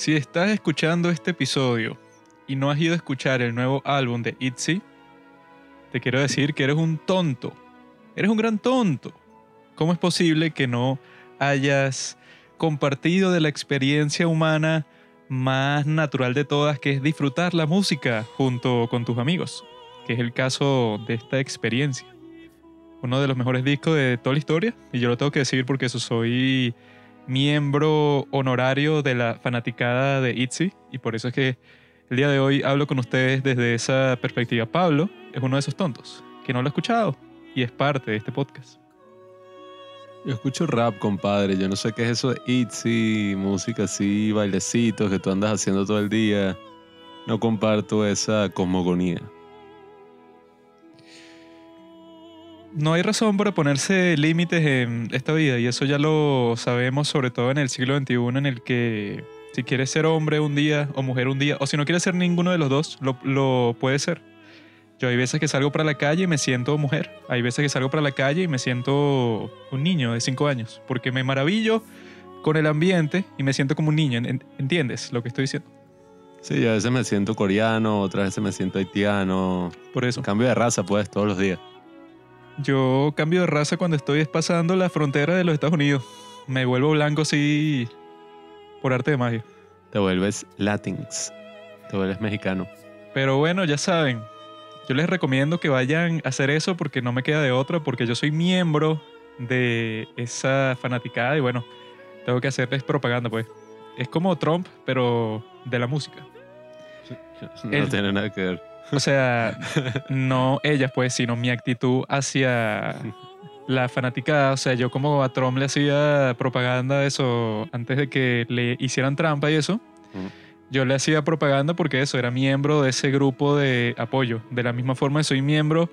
Si estás escuchando este episodio y no has ido a escuchar el nuevo álbum de ITZY, te quiero decir que eres un tonto. Eres un gran tonto. ¿Cómo es posible que no hayas compartido de la experiencia humana más natural de todas, que es disfrutar la música junto con tus amigos? Que es el caso de esta experiencia. Uno de los mejores discos de toda la historia, y yo lo tengo que decir porque eso soy miembro honorario de la fanaticada de ITZY y por eso es que el día de hoy hablo con ustedes desde esa perspectiva. Pablo es uno de esos tontos que no lo ha escuchado y es parte de este podcast. Yo escucho rap, compadre. Yo no sé qué es eso de ITZY, música así, bailecitos que tú andas haciendo todo el día. No comparto esa cosmogonía. No hay razón para ponerse límites en esta vida y eso ya lo sabemos sobre todo en el siglo XXI en el que si quieres ser hombre un día o mujer un día o si no quieres ser ninguno de los dos, lo, lo puede ser. Yo hay veces que salgo para la calle y me siento mujer. Hay veces que salgo para la calle y me siento un niño de 5 años porque me maravillo con el ambiente y me siento como un niño. En- ¿Entiendes lo que estoy diciendo? Sí, a veces me siento coreano, otras veces me siento haitiano. Por eso. Cambio de raza, pues, todos los días. Yo cambio de raza cuando estoy pasando la frontera de los Estados Unidos. Me vuelvo blanco así por arte de magia. Te vuelves Latinx. Te vuelves mexicano. Pero bueno, ya saben, yo les recomiendo que vayan a hacer eso porque no me queda de otra, porque yo soy miembro de esa fanaticada y bueno, tengo que hacerles propaganda pues. Es como Trump, pero de la música. No El- tiene nada que ver. O sea, no ellas pues, sino mi actitud hacia la fanaticada. O sea, yo como a Trump le hacía propaganda de eso antes de que le hicieran trampa y eso. Yo le hacía propaganda porque eso, era miembro de ese grupo de apoyo. De la misma forma soy miembro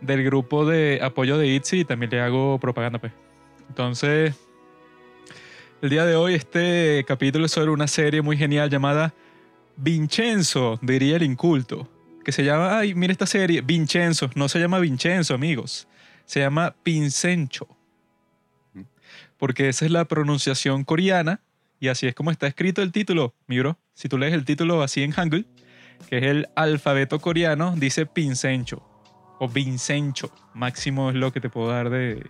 del grupo de apoyo de ITZY y también le hago propaganda, pues. Entonces, el día de hoy este capítulo es sobre una serie muy genial llamada Vincenzo, diría el inculto. Que se llama, ay, mira esta serie, Vincenzo. No se llama Vincenzo, amigos. Se llama Pincencho. Porque esa es la pronunciación coreana y así es como está escrito el título, mi bro. Si tú lees el título así en Hangul, que es el alfabeto coreano, dice Pincencho o Vincencho. Máximo es lo que te puedo dar de,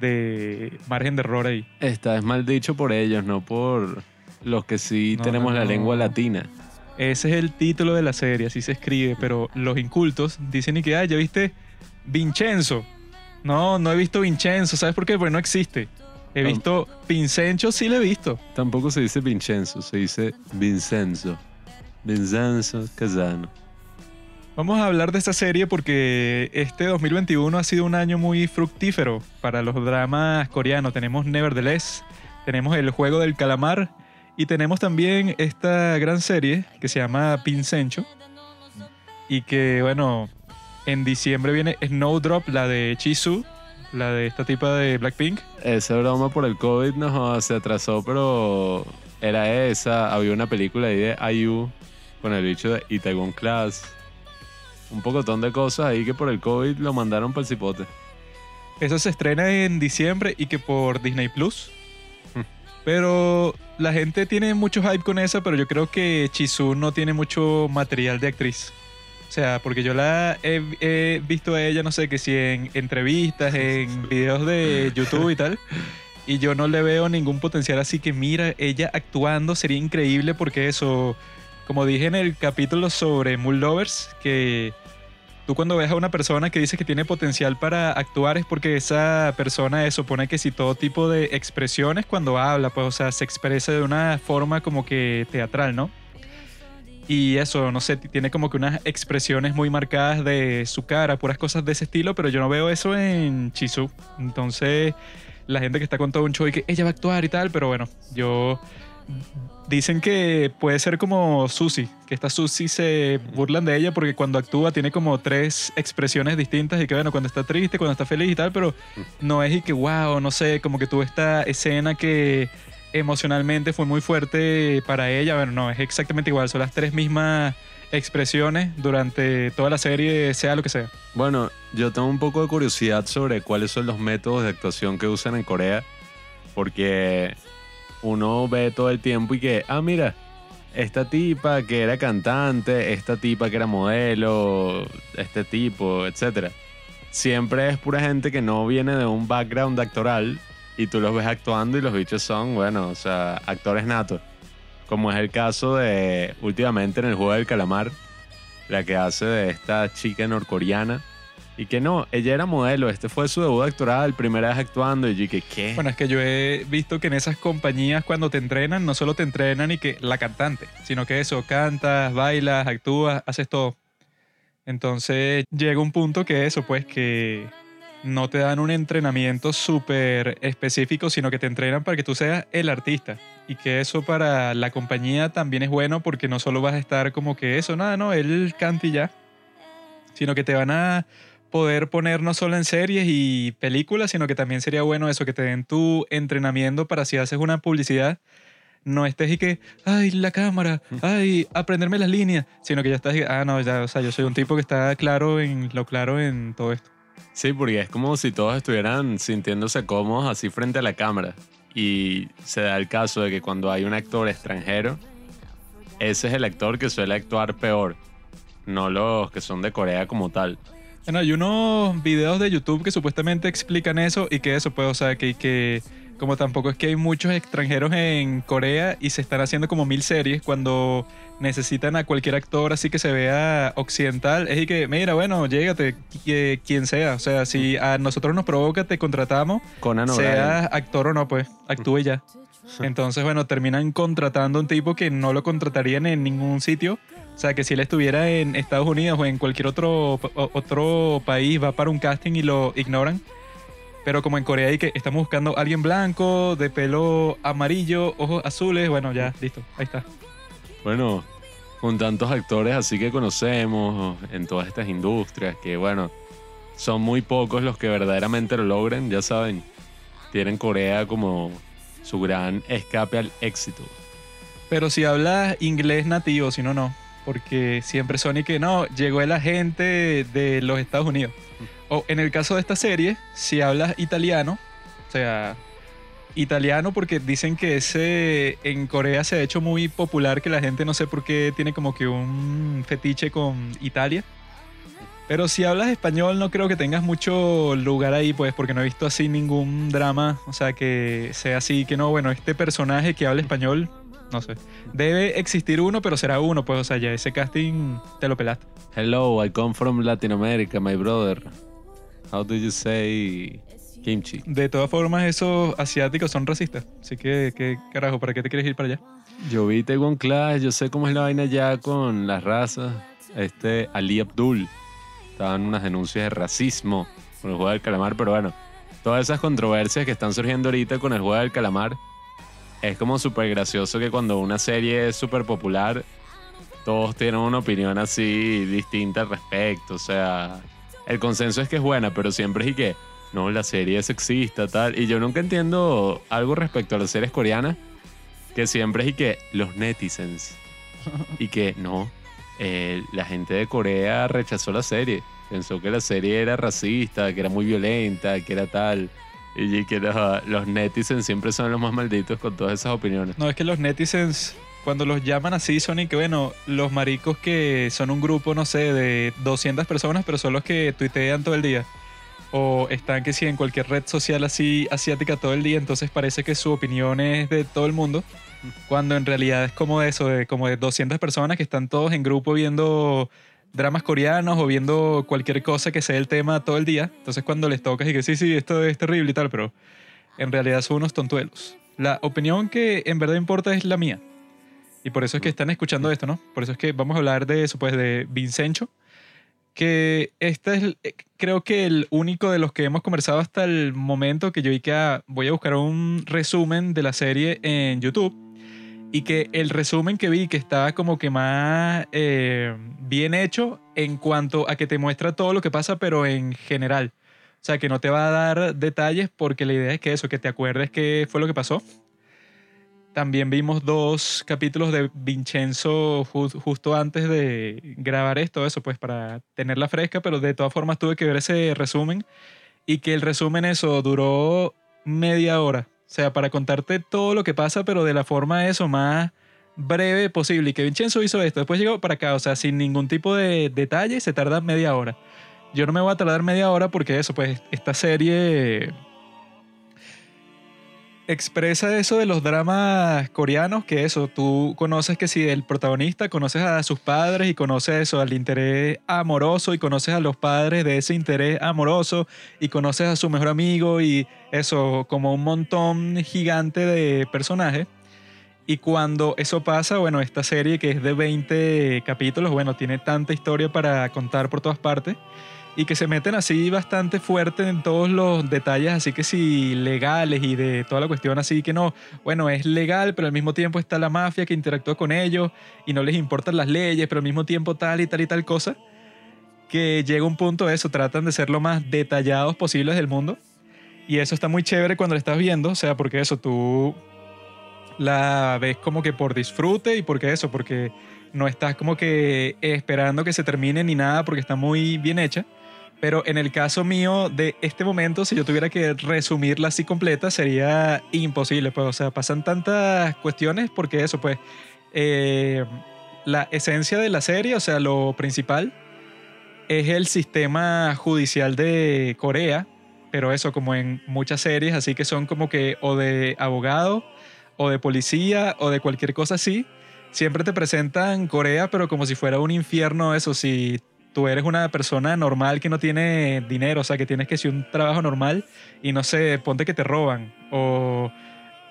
de margen de error ahí. Esta es mal dicho por ellos, no por los que sí No, tenemos no, la no. lengua latina. Ese es el título de la serie, así se escribe, pero los incultos dicen y que, ah, ya viste Vincenzo. No, no he visto Vincenzo, ¿sabes por qué? Porque no existe. He visto Vincenzo, sí lo he visto. Tampoco se dice Vincenzo, se dice Vincenzo. Vincenzo Casano. Vamos a hablar de esta serie porque este 2021 ha sido un año muy fructífero para los dramas coreanos. Tenemos Nevertheless, tenemos El Juego del Calamar y tenemos también esta gran serie que se llama Pincencho y que, bueno, en diciembre viene Snowdrop, la de Chisu, la de esta tipa de Blackpink. Esa broma por el COVID no joda, se atrasó, pero era esa. Había una película ahí de IU con el bicho de Itaewon Class. Un pocotón de cosas ahí que por el COVID lo mandaron para el cipote. Eso se estrena en diciembre y que por Disney Plus. Pero la gente tiene mucho hype con esa, pero yo creo que Chisu no tiene mucho material de actriz. O sea, porque yo la he, he visto a ella, no sé, que si en entrevistas, en videos de YouTube y tal. Y yo no le veo ningún potencial, así que mira, ella actuando sería increíble porque eso, como dije en el capítulo sobre Moon Lovers, que tú cuando ves a una persona que dice que tiene potencial para actuar es porque esa persona eso supone que si todo tipo de expresiones cuando habla, pues o sea, se expresa de una forma como que teatral, ¿no? Y eso, no sé, tiene como que unas expresiones muy marcadas de su cara, puras cosas de ese estilo, pero yo no veo eso en Chisu. Entonces, la gente que está con todo un show y que ella va a actuar y tal, pero bueno, yo dicen que puede ser como Susi, que esta Susi se burlan de ella porque cuando actúa tiene como tres expresiones distintas y que bueno, cuando está triste, cuando está feliz y tal, pero no es y que wow, no sé, como que tuvo esta escena que emocionalmente fue muy fuerte para ella, bueno, no, es exactamente igual, son las tres mismas expresiones durante toda la serie, sea lo que sea. Bueno, yo tengo un poco de curiosidad sobre cuáles son los métodos de actuación que usan en Corea, porque uno ve todo el tiempo y que, ah, mira, esta tipa que era cantante, esta tipa que era modelo, este tipo, etc. Siempre es pura gente que no viene de un background actoral y tú los ves actuando y los bichos son, bueno, o sea, actores natos. Como es el caso de últimamente en el juego del calamar, la que hace de esta chica norcoreana. Y que no, ella era modelo, este fue su debut actoral, primera vez actuando, y yo dije, ¿qué? Bueno, es que yo he visto que en esas compañías cuando te entrenan, no solo te entrenan y que la cantante, sino que eso, cantas, bailas, actúas, haces todo. Entonces llega un punto que eso, pues que no te dan un entrenamiento súper específico, sino que te entrenan para que tú seas el artista. Y que eso para la compañía también es bueno porque no solo vas a estar como que eso, nada, no, él canta y ya. Sino que te van a poder poner no solo en series y películas, sino que también sería bueno eso, que te den tu entrenamiento para si haces una publicidad, no estés y que, ay, la cámara, ay, aprenderme las líneas, sino que ya estás y, ah, no, ya, o sea, yo soy un tipo que está claro en lo claro en todo esto. Sí, porque es como si todos estuvieran sintiéndose cómodos así frente a la cámara. Y se da el caso de que cuando hay un actor extranjero, ese es el actor que suele actuar peor, no los que son de Corea como tal. Bueno, hay unos videos de YouTube que supuestamente explican eso y que eso, pues, o sea, que, que como tampoco es que hay muchos extranjeros en Corea y se están haciendo como mil series cuando necesitan a cualquier actor así que se vea occidental, es y que, mira, bueno, llégate, quien sea, o sea, si a nosotros nos provoca, te contratamos, sea actor o no, pues, actúe ya. Entonces, bueno, terminan contratando a un tipo que no lo contratarían en ningún sitio. O sea, que si él estuviera en Estados Unidos o en cualquier otro, otro país, va para un casting y lo ignoran. Pero como en Corea hay que estamos buscando a alguien blanco, de pelo amarillo, ojos azules, bueno, ya, listo, ahí está. Bueno, con tantos actores así que conocemos en todas estas industrias, que bueno, son muy pocos los que verdaderamente lo logran, ya saben, tienen Corea como su gran escape al éxito. Pero si hablas inglés nativo, si no, no. Porque siempre son y que no, llegó el agente de los Estados Unidos. O en el caso de esta serie, si hablas italiano, o sea, italiano porque dicen que ese en Corea se ha hecho muy popular que la gente no sé por qué tiene como que un fetiche con Italia. Pero si hablas español no creo que tengas mucho lugar ahí, pues, porque no he visto así ningún drama, o sea, que sea así, que no, bueno, este personaje que habla español, no sé. Debe existir uno, pero será uno, pues, o sea, ya ese casting te lo pelaste. Hello, I come from Latin America, my brother. How do you say kimchi? De todas formas, esos asiáticos son racistas. Así que, ¿qué carajo? ¿Para qué te quieres ir para allá? Yo vi Taiwan Clash, yo sé cómo es la vaina ya con las razas. Este Ali Abdul. Estaban unas denuncias de racismo con el juego del calamar, pero bueno, todas esas controversias que están surgiendo ahorita con el juego del calamar, es como súper gracioso que cuando una serie es súper popular, todos tienen una opinión así distinta al respecto. O sea, el consenso es que es buena, pero siempre es y que, no, la serie es sexista, tal. Y yo nunca entiendo algo respecto a las series coreanas, que siempre es y que los netizens. Y que no, eh, la gente de Corea rechazó la serie. Pensó que la serie era racista, que era muy violenta, que era tal. Y que los, los netizens siempre son los más malditos con todas esas opiniones. No, es que los netizens cuando los llaman así son y que, bueno, los maricos que son un grupo, no sé, de 200 personas, pero son los que tuitean todo el día. O están que sí en cualquier red social así asiática todo el día, entonces parece que su opinión es de todo el mundo. Cuando en realidad es como eso, de como de 200 personas que están todos en grupo viendo dramas coreanos o viendo cualquier cosa que sea el tema todo el día. Entonces cuando les tocas y que sí, sí, esto es terrible y tal, pero en realidad son unos tontuelos. La opinión que en verdad importa es la mía. Y por eso es que están escuchando esto, ¿no? Por eso es que vamos a hablar de eso, pues, de Vincencho. Que este es, eh, creo que el único de los que hemos conversado hasta el momento que yo vi que ah, voy a buscar un resumen de la serie en YouTube. Y que el resumen que vi que estaba como que más eh, bien hecho en cuanto a que te muestra todo lo que pasa, pero en general. O sea, que no te va a dar detalles porque la idea es que eso, que te acuerdes qué fue lo que pasó también vimos dos capítulos de Vincenzo justo antes de grabar esto, eso pues para tenerla fresca, pero de todas formas tuve que ver ese resumen y que el resumen eso duró media hora. O sea, para contarte todo lo que pasa, pero de la forma eso más breve posible. Y que Vincenzo hizo esto, después llegó para acá, o sea, sin ningún tipo de detalle, se tarda media hora. Yo no me voy a tardar media hora porque eso, pues esta serie expresa eso de los dramas coreanos, que eso, tú conoces que si el protagonista, conoces a sus padres y conoces eso, al interés amoroso y conoces a los padres de ese interés amoroso y conoces a su mejor amigo y eso, como un montón gigante de personajes. Y cuando eso pasa, bueno, esta serie que es de 20 capítulos, bueno, tiene tanta historia para contar por todas partes y que se meten así bastante fuerte en todos los detalles, así que sí, legales y de toda la cuestión, así que no, bueno, es legal, pero al mismo tiempo está la mafia que interactúa con ellos y no les importan las leyes, pero al mismo tiempo tal y tal y tal cosa, que llega un punto de eso, tratan de ser lo más detallados posibles del mundo. Y eso está muy chévere cuando lo estás viendo, o sea, porque eso tú la ves como que por disfrute y porque eso, porque no estás como que esperando que se termine ni nada porque está muy bien hecha. Pero en el caso mío de este momento, si yo tuviera que resumirla así completa, sería imposible. Pues, o sea, pasan tantas cuestiones porque eso, pues, eh, la esencia de la serie, o sea, lo principal, es el sistema judicial de Corea. Pero eso, como en muchas series, así que son como que o de abogado, o de policía, o de cualquier cosa así. Siempre te presentan Corea, pero como si fuera un infierno, eso sí tú eres una persona normal que no tiene dinero, o sea, que tienes que hacer un trabajo normal y no sé, ponte que te roban o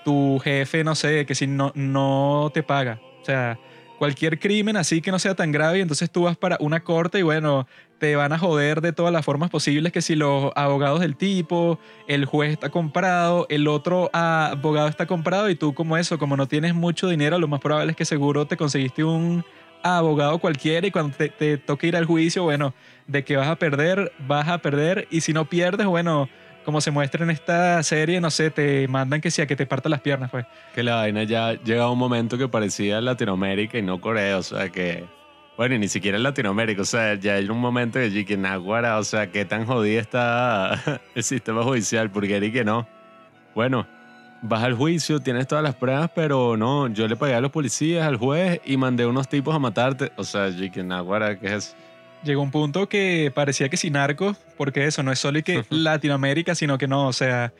tu jefe, no sé, que si no, no te paga. O sea, cualquier crimen así que no sea tan grave y entonces tú vas para una corte y bueno, te van a joder de todas las formas posibles que si los abogados del tipo, el juez está comprado, el otro abogado está comprado y tú como eso, como no tienes mucho dinero, lo más probable es que seguro te conseguiste un abogado cualquiera y cuando te, toque ir al juicio, bueno, de que vas a perder, vas a perder y si no pierdes, bueno, como se muestra en esta serie, no sé, te mandan que sea que te parta las piernas, pues. Que la vaina ya llega a un momento que parecía Latinoamérica y no Corea, o sea que... Bueno, y ni siquiera en Latinoamérica, o sea, ya hay un momento que que Naguara, o sea, qué tan jodido está el sistema judicial, porque y que no. Bueno, vas al juicio, tienes todas las pruebas, pero no, yo le pagué a los policías, al juez y mandé unos tipos a matarte. O sea, Chicken Naguara, ¿qué es eso? Llegó un punto que parecía que sin narcos, porque eso no es solo que Latinoamérica, sino que no, o sea,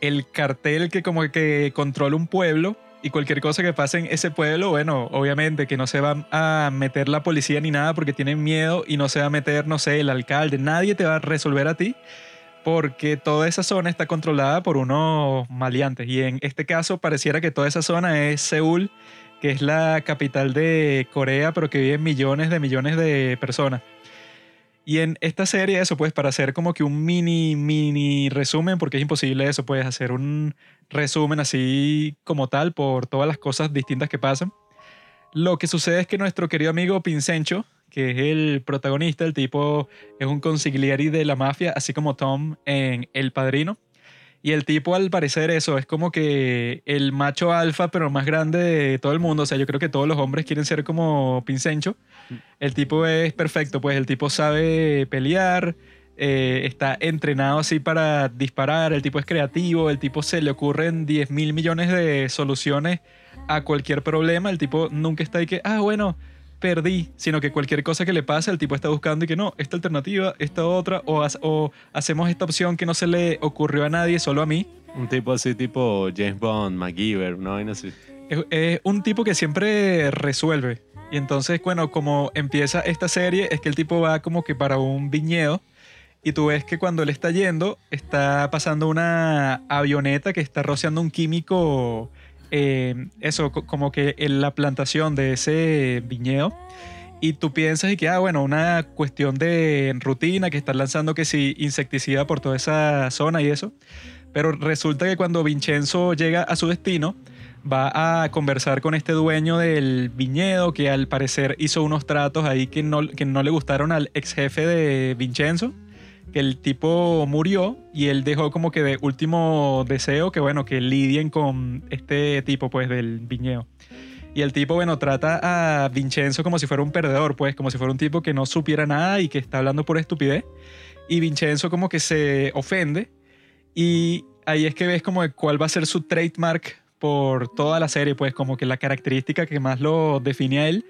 el cartel que como que controla un pueblo y cualquier cosa que pase en ese pueblo, bueno, obviamente que no se va a meter la policía ni nada porque tienen miedo y no se va a meter, no sé, el alcalde, nadie te va a resolver a ti porque toda esa zona está controlada por unos maleantes. Y en este caso pareciera que toda esa zona es Seúl, que es la capital de Corea, pero que viven millones de millones de personas. Y en esta serie, eso, pues, para hacer como que un mini, mini resumen, porque es imposible eso, puedes hacer un resumen así como tal por todas las cosas distintas que pasan. Lo que sucede es que nuestro querido amigo Pincencho, que es el protagonista, el tipo es un consiglieri de la mafia, así como Tom en El Padrino. Y el tipo, al parecer, eso es como que el macho alfa, pero más grande de todo el mundo. O sea, yo creo que todos los hombres quieren ser como Pincencho. El tipo es perfecto, pues el tipo sabe pelear, eh, está entrenado así para disparar, el tipo es creativo, el tipo se le ocurren 10 mil millones de soluciones a cualquier problema. El tipo nunca está ahí que, ah, bueno, perdí, sino que cualquier cosa que le pase, el tipo está buscando y que no, esta alternativa, esta otra, o, o hacemos esta opción que no se le ocurrió a nadie, solo a mí. Un tipo así, tipo James Bond, MacGyver, ¿no? así. Es, es un tipo que siempre resuelve. Y entonces, bueno, como empieza esta serie, es que el tipo va como que para un viñedo. Y tú ves que cuando él está yendo, está pasando una avioneta que está rociando un químico eh, eso, como que en la plantación de ese viñedo. Y tú piensas y que, ah, bueno, una cuestión de rutina, que están lanzando que sí, insecticida por toda esa zona y eso. Pero resulta que cuando Vincenzo llega a su destino, va a conversar con este dueño del viñedo, que al parecer hizo unos tratos ahí que no, que no le gustaron al ex jefe de Vincenzo el tipo murió y él dejó como que de último deseo que bueno, que lidien con este tipo pues del viñedo. Y el tipo, bueno, trata a Vincenzo como si fuera un perdedor, pues, como si fuera un tipo que no supiera nada y que está hablando por estupidez. Y Vincenzo como que se ofende y ahí es que ves como cuál va a ser su trademark por toda la serie, pues como que la característica que más lo define a él,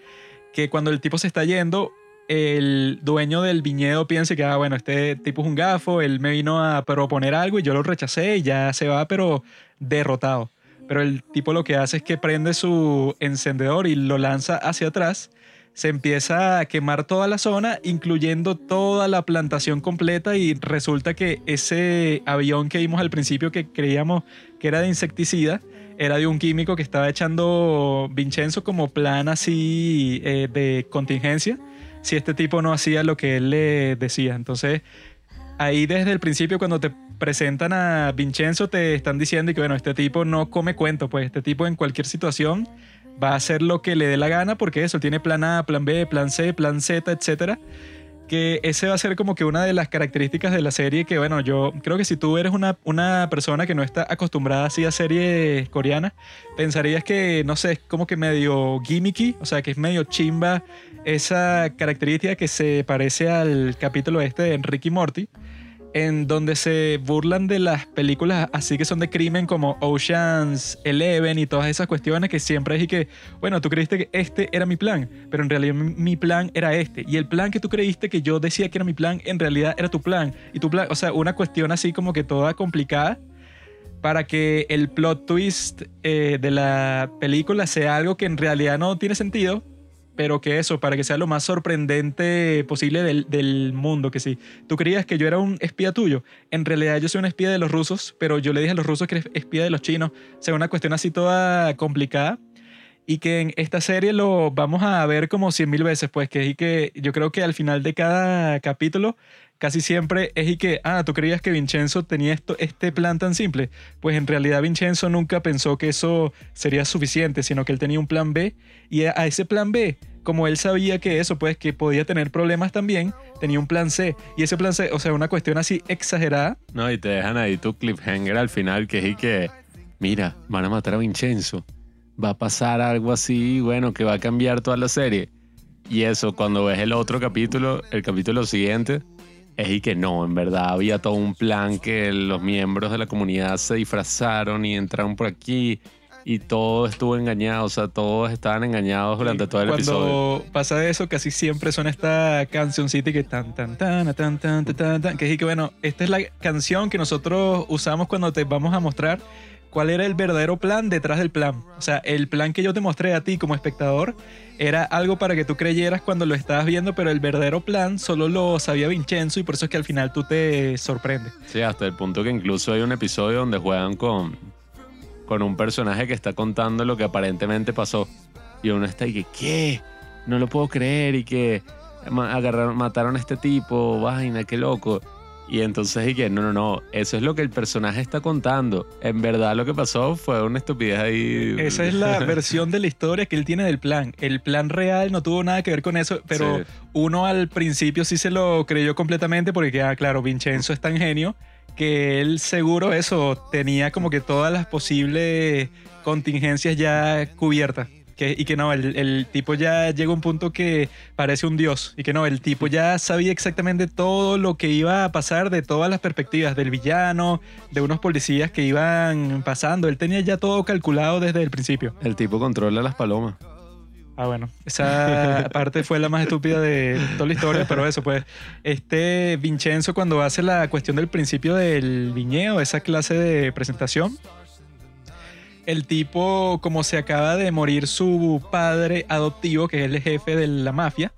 que cuando el tipo se está yendo, el dueño del viñedo piensa que, ah, bueno, este tipo es un gafo, él me vino a proponer algo y yo lo rechacé y ya se va, pero derrotado. Pero el tipo lo que hace es que prende su encendedor y lo lanza hacia atrás. Se empieza a quemar toda la zona, incluyendo toda la plantación completa y resulta que ese avión que vimos al principio que creíamos que era de insecticida, era de un químico que estaba echando Vincenzo como plan así eh, de contingencia si este tipo no hacía lo que él le decía. Entonces, ahí desde el principio cuando te presentan a Vincenzo te están diciendo que bueno, este tipo no come cuento, pues este tipo en cualquier situación va a hacer lo que le dé la gana porque eso tiene plan A, plan B, plan C, plan Z, etcétera que ese va a ser como que una de las características de la serie que, bueno, yo creo que si tú eres una, una persona que no está acostumbrada así a series coreanas, pensarías que, no sé, es como que medio gimmicky, o sea, que es medio chimba esa característica que se parece al capítulo este de Enrique Morty, en donde se burlan de las películas así que son de crimen como Oceans Eleven y todas esas cuestiones que siempre es que, bueno, tú creíste que este era mi plan, pero en realidad mi plan era este. Y el plan que tú creíste que yo decía que era mi plan, en realidad era tu plan. Y tu plan, o sea, una cuestión así como que toda complicada para que el plot twist eh, de la película sea algo que en realidad no tiene sentido, pero que eso, para que sea lo más sorprendente posible del, mundo, que si tú creías que yo era un espía tuyo, en realidad yo soy un espía de los rusos, pero yo le dije a los rusos que eres espía de los chinos, o sea, una cuestión así toda complicada. Y que en esta serie lo vamos a ver como cien mil veces, pues que, y que yo creo que al final de cada capítulo casi siempre es y que, ah, tú creías que Vincenzo tenía esto, este plan tan simple. Pues en realidad Vincenzo nunca pensó que eso sería suficiente, sino que él tenía un plan B y a ese plan B, como él sabía que eso, pues que podía tener problemas también, tenía un plan C. Y ese plan C, o sea, una cuestión así exagerada. No, y te dejan ahí tu cliffhanger al final, que es y que, mira, van a matar a Vincenzo. Va a pasar algo así, bueno, que va a cambiar toda la serie. Y eso, cuando ves el otro capítulo, el capítulo siguiente, es y que no, en verdad había todo un plan que los miembros de la comunidad se disfrazaron y entraron por aquí y todo estuvo engañado, o sea, todos estaban engañados durante todo el episodio. Cuando pasa eso, casi siempre son esta cancioncita que tan tan tan tan tan tan tan que es que bueno, esta es la canción que nosotros usamos cuando te vamos a mostrar cuál era el verdadero plan detrás del plan. O sea, el plan que yo te mostré a ti como espectador era algo para que tú creyeras cuando lo estabas viendo, pero el verdadero plan solo lo sabía Vincenzo y por eso es que al final tú te sorprendes. Sí, hasta el punto que incluso hay un episodio donde juegan con, con un personaje que está contando lo que aparentemente pasó. Y uno está y que, ¿qué? No lo puedo creer y que agarraron, mataron a este tipo, vaina, qué loco. Y entonces dije, no, no, no, eso es lo que el personaje está contando. En verdad lo que pasó fue una estupidez ahí. Esa es la versión de la historia que él tiene del plan. El plan real no tuvo nada que ver con eso, pero uno al principio sí se lo creyó completamente porque, ah, claro, Vincenzo es tan genio que él seguro eso tenía como que todas las posibles contingencias ya cubiertas y que no, el, tipo ya llega a un punto que parece un dios. Y que no, el tipo ya sabía exactamente todo lo que iba a pasar de todas las perspectivas, del villano, de unos policías que iban pasando. Él tenía ya todo calculado desde el principio. El tipo controla las palomas. Ah, bueno, esa parte fue la más estúpida de toda la historia, pero eso, pues, este Vincenzo cuando hace la cuestión del principio del viñedo, esa clase de presentación, el tipo, como se acaba de morir su padre adoptivo, que es el jefe de la mafia,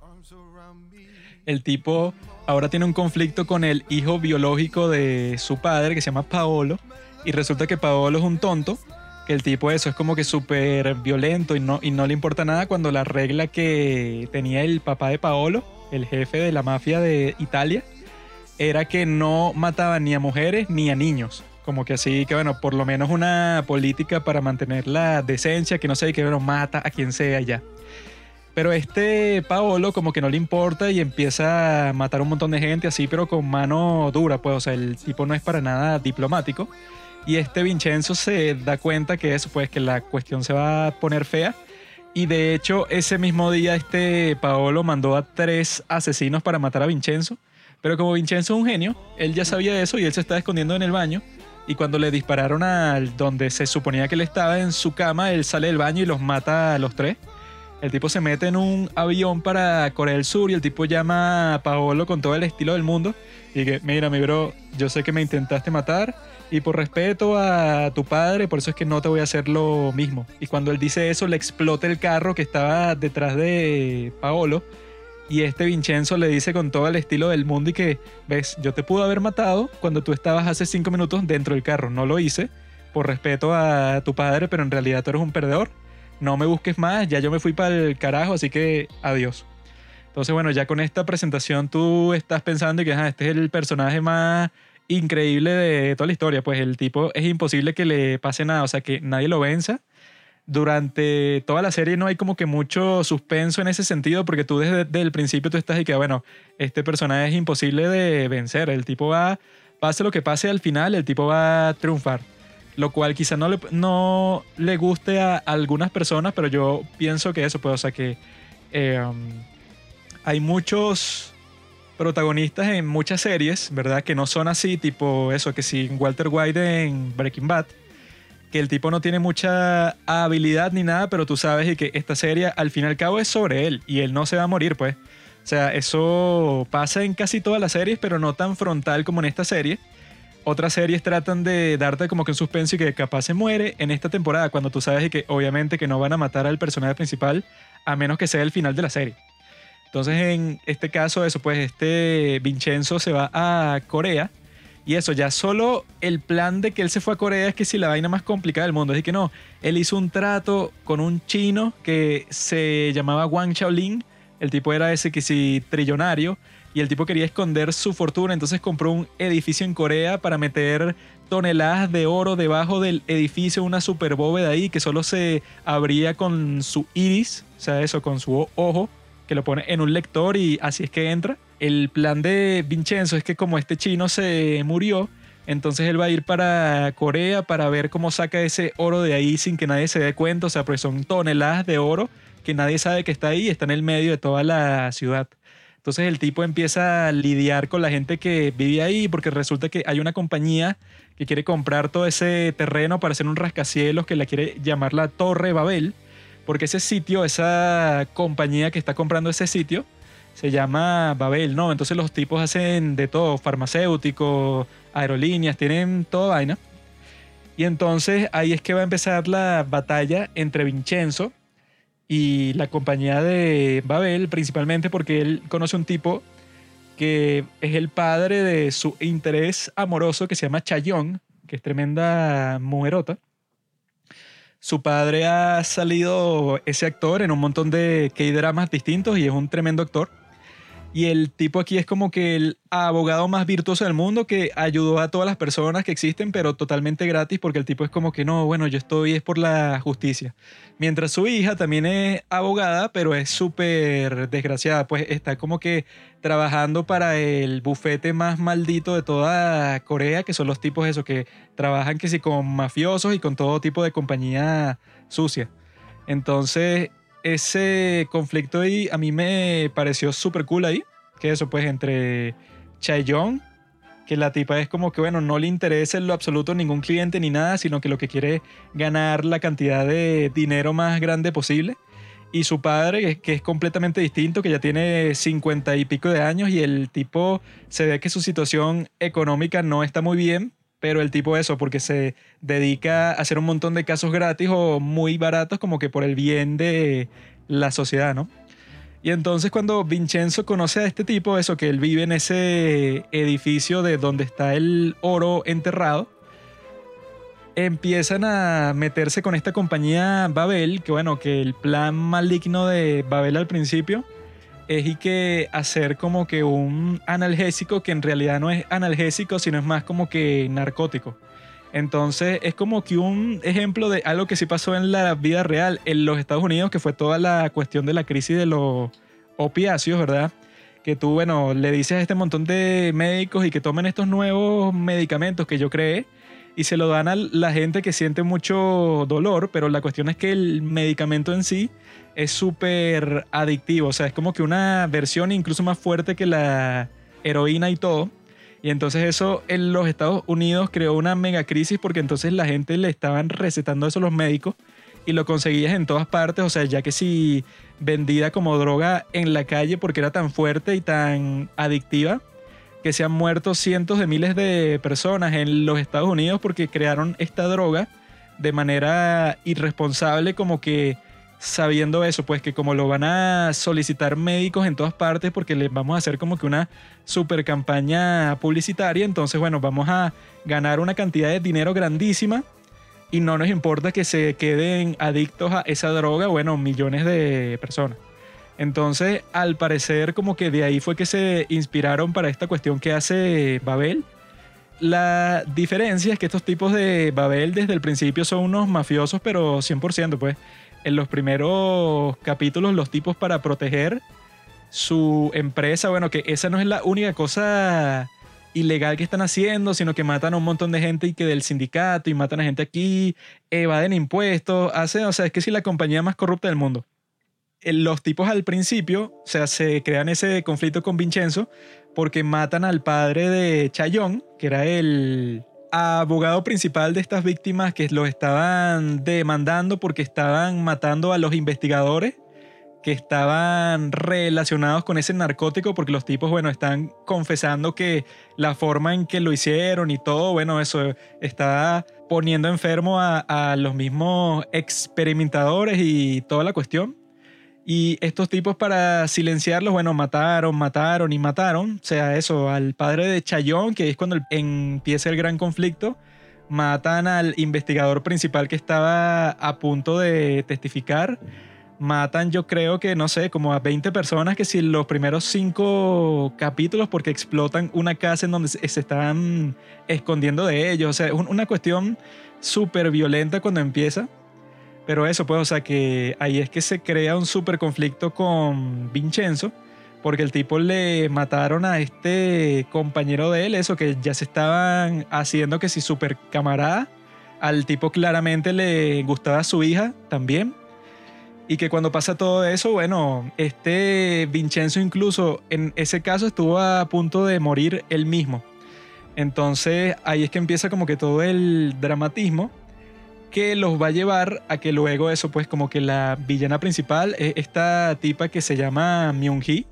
el tipo ahora tiene un conflicto con el hijo biológico de su padre, que se llama Paolo, y resulta que Paolo es un tonto, que el tipo eso es como que súper violento y no, y no le importa nada cuando la regla que tenía el papá de Paolo, el jefe de la mafia de Italia, era que no mataba ni a mujeres ni a niños. Como que así, que bueno, por lo menos una política para mantener la decencia, que no sé, que bueno, mata a quien sea ya. Pero este Paolo como que no le importa y empieza a matar un montón de gente así, pero con mano dura, pues, o sea, el tipo no es para nada diplomático. Y este Vincenzo se da cuenta que eso, pues, que la cuestión se va a poner fea. Y de hecho, ese mismo día este Paolo mandó a tres asesinos para matar a Vincenzo. Pero como Vincenzo es un genio, él ya sabía eso y él se estaba escondiendo en el baño Y cuando le dispararon al donde se suponía que él estaba en su cama, él sale del baño y los mata a los tres. El tipo se mete en un avión para Corea del Sur y el tipo llama a Paolo con todo el estilo del mundo. Y que, mira, mi bro, yo sé que me intentaste matar y por respeto a tu padre, por eso es que no te voy a hacer lo mismo. Y cuando él dice eso, le explota el carro que estaba detrás de Paolo. Y este Vincenzo le dice con todo el estilo del mundo y que, ves, yo te pude haber matado cuando tú estabas hace cinco minutos dentro del carro. No lo hice por respeto a tu padre, pero en realidad tú eres un perdedor no me busques más, ya yo me fui para el carajo, así que adiós. Entonces, bueno, ya con esta presentación tú estás pensando que este es el personaje más increíble de toda la historia. Pues el tipo es imposible que le pase nada, o sea, que nadie lo venza. Durante toda la serie no hay como que mucho suspenso en ese sentido, porque tú desde, el principio tú estás y que, bueno, este personaje es imposible de vencer. El tipo va, pase lo que pase al final, el tipo va a triunfar lo cual quizá no le, no le guste a algunas personas, pero yo pienso que eso, pues, o sea, que um, hay muchos protagonistas en muchas series, ¿verdad? Que no son así, tipo eso, que si Walter White en Breaking Bad, que el tipo no tiene mucha habilidad ni nada, pero tú sabes y que esta serie al fin y al cabo es sobre él y él no se va a morir, pues. O sea, eso pasa en casi todas las series, pero no tan frontal como en esta serie otras series tratan de darte como que un suspenso y que capaz se muere en esta temporada cuando tú sabes que obviamente que no van a matar al personaje principal a menos que sea el final de la serie. Entonces en este caso eso pues este Vincenzo se va a Corea y eso ya solo el plan de que él se fue a Corea es que si la vaina más complicada del mundo, es que no, él hizo un trato con un chino que se llamaba Wang Xiaolin, el tipo era ese que si trillonario. Y el tipo quería esconder su fortuna, entonces compró un edificio en Corea para meter toneladas de oro debajo del edificio, una super bóveda ahí que solo se abría con su iris, o sea, eso, con su ojo, que lo pone en un lector y así es que entra. El plan de Vincenzo es que como este chino se murió, entonces él va a ir para Corea para ver cómo saca ese oro de ahí sin que nadie se dé cuenta, o sea, pues son toneladas de oro que nadie sabe que está ahí, está en el medio de toda la ciudad. Entonces el tipo empieza a lidiar con la gente que vive ahí porque resulta que hay una compañía que quiere comprar todo ese terreno para hacer un rascacielos que la quiere llamar la Torre Babel, porque ese sitio, esa compañía que está comprando ese sitio, se llama Babel, ¿no? Entonces los tipos hacen de todo, farmacéuticos, aerolíneas, tienen toda vaina. Y entonces ahí es que va a empezar la batalla entre Vincenzo, y la compañía de Babel, principalmente porque él conoce un tipo que es el padre de su interés amoroso que se llama Chayón, que es tremenda mujerota. Su padre ha salido ese actor en un montón de K-dramas distintos y es un tremendo actor. Y el tipo aquí es como que el abogado más virtuoso del mundo que ayudó a todas las personas que existen, pero totalmente gratis, porque el tipo es como que no, bueno, yo estoy es por la justicia. Mientras su hija también es abogada, pero es súper desgraciada, pues está como que trabajando para el bufete más maldito de toda Corea, que son los tipos esos que trabajan que sí con mafiosos y con todo tipo de compañía sucia. Entonces, ese conflicto ahí a mí me pareció súper cool ahí. Que eso, pues, entre Chaeyoung, que la tipa es como que, bueno, no le interesa en lo absoluto ningún cliente ni nada, sino que lo que quiere es ganar la cantidad de dinero más grande posible. Y su padre, que es completamente distinto, que ya tiene cincuenta y pico de años y el tipo se ve que su situación económica no está muy bien, pero el tipo eso, porque se dedica a hacer un montón de casos gratis o muy baratos como que por el bien de la sociedad, ¿no? Y entonces cuando Vincenzo conoce a este tipo, eso que él vive en ese edificio de donde está el oro enterrado, empiezan a meterse con esta compañía Babel, que bueno, que el plan maligno de Babel al principio es y que hacer como que un analgésico que en realidad no es analgésico, sino es más como que narcótico. Entonces es como que un ejemplo de algo que sí pasó en la vida real en los Estados Unidos, que fue toda la cuestión de la crisis de los opiáceos, ¿verdad? Que tú, bueno, le dices a este montón de médicos y que tomen estos nuevos medicamentos que yo creé y se lo dan a la gente que siente mucho dolor, pero la cuestión es que el medicamento en sí es súper adictivo, o sea, es como que una versión incluso más fuerte que la heroína y todo. Y entonces eso en los Estados Unidos creó una mega crisis porque entonces la gente le estaban recetando eso los médicos y lo conseguías en todas partes, o sea, ya que si vendida como droga en la calle porque era tan fuerte y tan adictiva que se han muerto cientos de miles de personas en los Estados Unidos porque crearon esta droga de manera irresponsable como que sabiendo eso, pues que como lo van a solicitar médicos en todas partes porque les vamos a hacer como que una super campaña publicitaria, entonces bueno, vamos a ganar una cantidad de dinero grandísima y no nos importa que se queden adictos a esa droga, bueno, millones de personas. Entonces, al parecer, como que de ahí fue que se inspiraron para esta cuestión que hace Babel. La diferencia es que estos tipos de Babel desde el principio son unos mafiosos, pero 100%, pues. En los primeros capítulos, los tipos para proteger su empresa, bueno, que esa no es la única cosa ilegal que están haciendo, sino que matan a un montón de gente y que del sindicato y matan a gente aquí, evaden impuestos, hacen, o sea, es que sí la compañía más corrupta del mundo. Los tipos al principio, o sea, se crean ese conflicto con Vincenzo porque matan al padre de Chayón, que era el abogado principal de estas víctimas que los estaban demandando porque estaban matando a los investigadores que estaban relacionados con ese narcótico, porque los tipos, bueno, están confesando que la forma en que lo hicieron y todo, bueno, eso está poniendo enfermo a, los mismos experimentadores y toda la cuestión. Y estos tipos para silenciarlos, bueno, mataron, mataron y mataron. O sea, eso, al padre de Chayón, que es cuando empieza el gran conflicto, matan al investigador principal que estaba a punto de testificar matan yo creo que, no sé, como a 20 personas que si los primeros cinco capítulos porque explotan una casa en donde se, están escondiendo de ellos. O sea, es una cuestión súper violenta cuando empieza. Pero eso, pues, o sea, que ahí es que se crea un súper conflicto con Vincenzo, porque el tipo le mataron a este compañero de él, eso que ya se estaban haciendo que si súper camarada. Al tipo claramente le gustaba su hija también. Y que cuando pasa todo eso, bueno, este Vincenzo incluso en ese caso estuvo a punto de morir él mismo. Entonces ahí es que empieza como que todo el dramatismo que los va a llevar a que luego eso, pues como que la villana principal es esta tipa que se llama Myung-hee,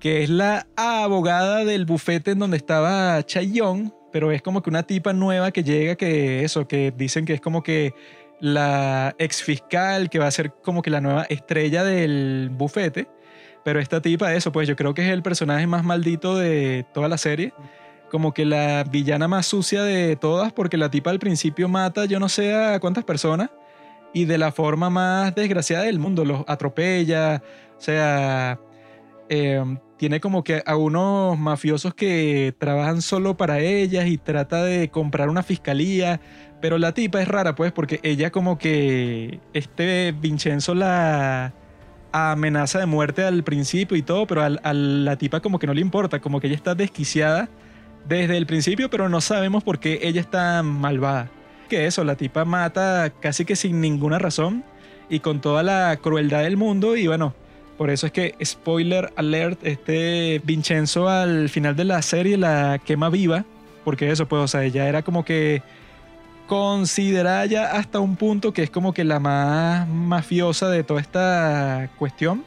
que es la abogada del bufete en donde estaba Chaeyoung, pero es como que una tipa nueva que llega que eso, que dicen que es como que la ex fiscal que va a ser como que la nueva estrella del bufete. Pero esta tipa, eso, pues yo creo que es el personaje más maldito de toda la serie. Como que la villana más sucia de todas, porque la tipa al principio mata yo no sé a cuántas personas y de la forma más desgraciada del mundo. Los atropella, o sea, eh, tiene como que a unos mafiosos que trabajan solo para ellas y trata de comprar una fiscalía. Pero la tipa es rara, pues, porque ella como que este Vincenzo la amenaza de muerte al principio y todo, pero a, la tipa como que no le importa, como que ella está desquiciada desde el principio, pero no sabemos por qué ella está malvada. Que eso, la tipa mata casi que sin ninguna razón y con toda la crueldad del mundo y bueno, por eso es que, spoiler alert, este Vincenzo al final de la serie la quema viva, porque eso, pues, o sea, ella era como que considerada ya hasta un punto que es como que la más mafiosa de toda esta cuestión.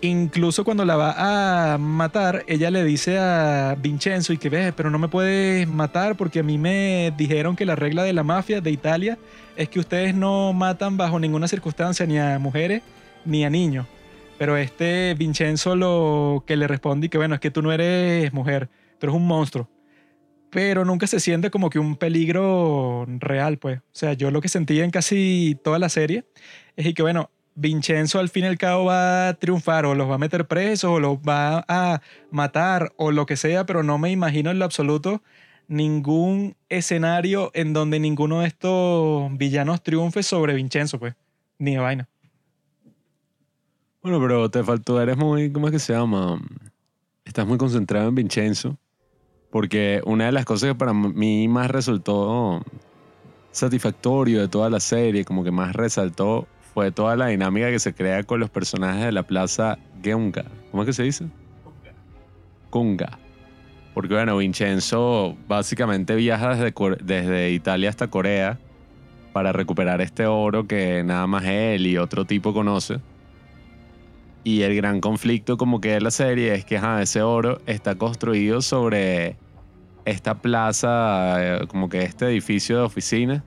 Incluso cuando la va a matar, ella le dice a Vincenzo y que ve, pero no me puedes matar porque a mí me dijeron que la regla de la mafia de Italia es que ustedes no matan bajo ninguna circunstancia ni a mujeres ni a niños. Pero este Vincenzo lo que le responde y que bueno, es que tú no eres mujer, tú eres un monstruo pero nunca se siente como que un peligro real, pues. O sea, yo lo que sentí en casi toda la serie es que, bueno, Vincenzo al fin y al cabo va a triunfar o los va a meter presos o los va a matar o lo que sea, pero no me imagino en lo absoluto ningún escenario en donde ninguno de estos villanos triunfe sobre Vincenzo, pues. Ni de vaina. Bueno, pero te faltó, eres muy, ¿cómo es que se llama? Estás muy concentrado en Vincenzo porque una de las cosas que para mí más resultó satisfactorio de toda la serie, como que más resaltó, fue toda la dinámica que se crea con los personajes de la plaza Geunga. ¿Cómo es que se dice? Kunga. Porque bueno, Vincenzo básicamente viaja desde, Italia hasta Corea para recuperar este oro que nada más él y otro tipo conoce. Y el gran conflicto como que de la serie es que ajá, ese oro está construido sobre esta plaza, eh, como que este edificio de oficina,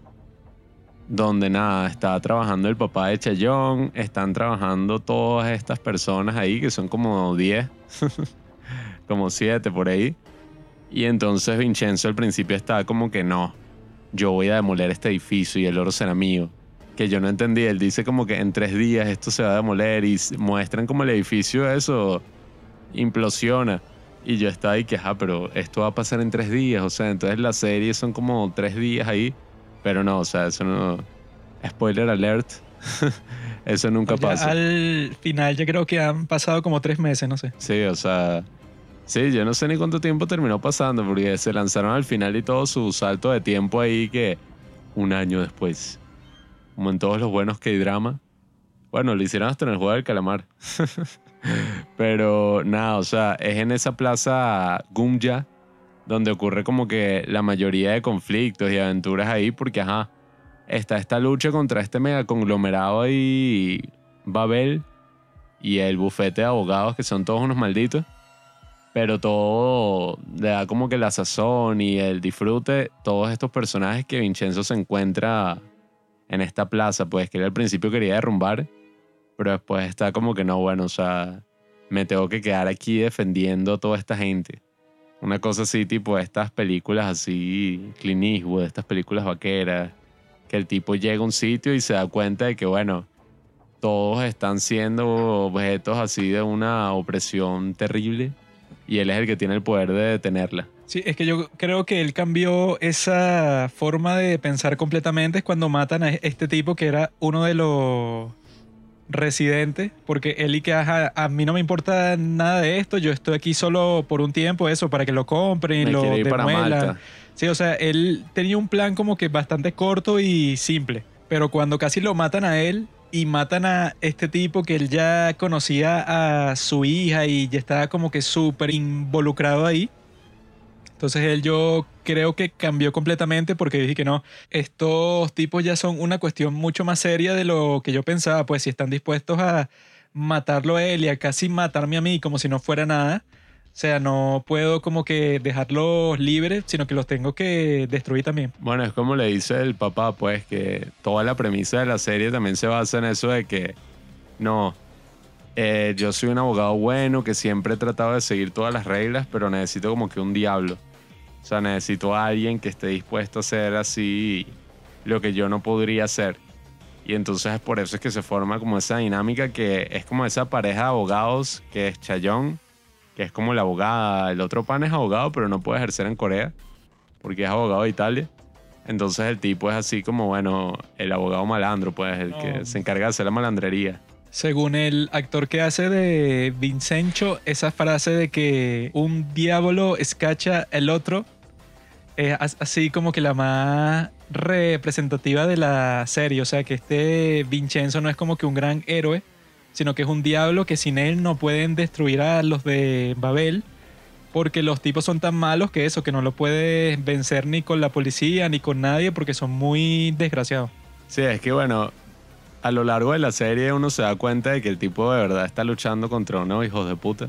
donde nada, está trabajando el papá de Chayón, están trabajando todas estas personas ahí, que son como 10, como 7 por ahí. Y entonces Vincenzo al principio estaba como que no, yo voy a demoler este edificio y el oro será mío. Que yo no entendí, él dice como que en tres días esto se va a demoler y muestran como el edificio eso implosiona. Y yo estaba ahí que, ah, pero esto va a pasar en tres días, o sea, entonces la serie son como tres días ahí, pero no, o sea, eso no... Spoiler alert, eso nunca pasa. al final ya creo que han pasado como tres meses, no sé. Sí, o sea. Sí, yo no sé ni cuánto tiempo terminó pasando, porque se lanzaron al final y todo su salto de tiempo ahí que un año después. Como en todos los buenos que hay drama. Bueno, lo hicieron hasta en el juego del calamar. Pero nada, o sea, es en esa plaza Gumya donde ocurre como que la mayoría de conflictos y aventuras ahí, porque ajá, está esta lucha contra este mega conglomerado ahí, Babel, y el bufete de abogados que son todos unos malditos. Pero todo le da como que la sazón y el disfrute, todos estos personajes que Vincenzo se encuentra en esta plaza, pues que él al principio quería derrumbar, pero después está como que no, bueno, o sea, me tengo que quedar aquí defendiendo a toda esta gente. Una cosa así, tipo estas películas así, Clint Eastwood, estas películas vaqueras, que el tipo llega a un sitio y se da cuenta de que, bueno, todos están siendo objetos así de una opresión terrible y él es el que tiene el poder de detenerla. Sí, es que yo creo que él cambió esa forma de pensar completamente cuando matan a este tipo que era uno de los residentes, porque él y que ajá, a mí no me importa nada de esto, yo estoy aquí solo por un tiempo, eso, para que lo compren y Me lo demuelan. Sí, o sea, él tenía un plan como que bastante corto y simple, pero cuando casi lo matan a él y matan a este tipo que él ya conocía a su hija y ya estaba como que súper involucrado ahí, entonces él yo creo que cambió completamente porque dije que no, estos tipos ya son una cuestión mucho más seria de lo que yo pensaba, pues si están dispuestos a matarlo a él y a casi matarme a mí como si no fuera nada, o sea, no puedo como que dejarlos libres, sino que los tengo que destruir también. Bueno, es como le dice el papá, pues, que toda la premisa de la serie también se basa en eso de que, no, eh, yo soy un abogado bueno que siempre he tratado de seguir todas las reglas, pero necesito como que un diablo. O sea, necesito a alguien que esté dispuesto a hacer así lo que yo no podría hacer. Y entonces es por eso es que se forma como esa dinámica que es como esa pareja de abogados que es Chayón, que es como la abogada. El otro pan es abogado, pero no puede ejercer en Corea porque es abogado de Italia. Entonces el tipo es así como, bueno, el abogado malandro, pues, el que se encarga de hacer la malandrería. Según el actor que hace de Vincenzo, esa frase de que un diablo escacha el otro es as- así como que la más representativa de la serie. O sea, que este Vincenzo no es como que un gran héroe, sino que es un diablo que sin él no pueden destruir a los de Babel. Porque los tipos son tan malos que eso, que no lo puedes vencer ni con la policía ni con nadie porque son muy desgraciados. Sí, es que bueno, a lo largo de la serie uno se da cuenta de que el tipo de verdad está luchando contra unos hijos de puta.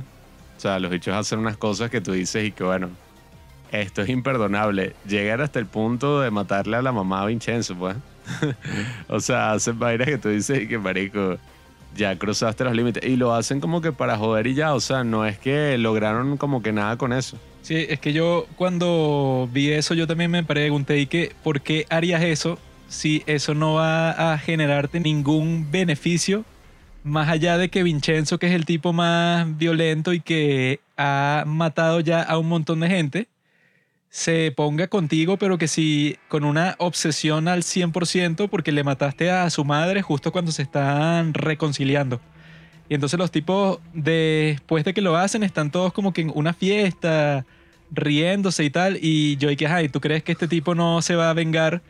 O sea, los bichos hacen unas cosas que tú dices y que bueno, esto es imperdonable. Llegar hasta el punto de matarle a la mamá a Vincenzo, pues. o sea, hacen vainas que tú dices y que marico, ya cruzaste los límites. Y lo hacen como que para joder y ya. O sea, no es que lograron como que nada con eso. Sí, es que yo cuando vi eso yo también me pregunté y que ¿por qué harías eso si eso no va a generarte ningún beneficio más allá de que Vincenzo, que es el tipo más violento y que ha matado ya a un montón de gente, se ponga contigo, pero que si con una obsesión al 100% porque le mataste a su madre justo cuando se están reconciliando. Y entonces los tipos, después de que lo hacen, están todos como que en una fiesta, riéndose y tal. Y yo dije, ay, ¿tú crees que este tipo no se va a vengar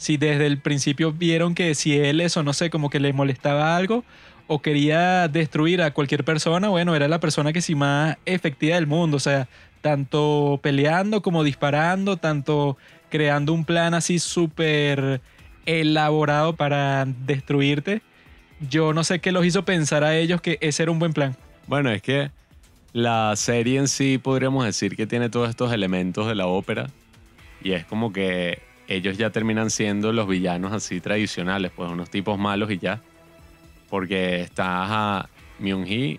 si desde el principio vieron que si él eso, no sé, como que le molestaba algo o quería destruir a cualquier persona? Bueno, era la persona que sí más efectiva del mundo. O sea, tanto peleando como disparando, tanto creando un plan así súper elaborado para destruirte. Yo no sé qué los hizo pensar a ellos que ese era un buen plan. Bueno, es que la serie en sí podríamos decir que tiene todos estos elementos de la ópera y es como que ellos ya terminan siendo los villanos así tradicionales, pues unos tipos malos y ya. Porque está Myung-hee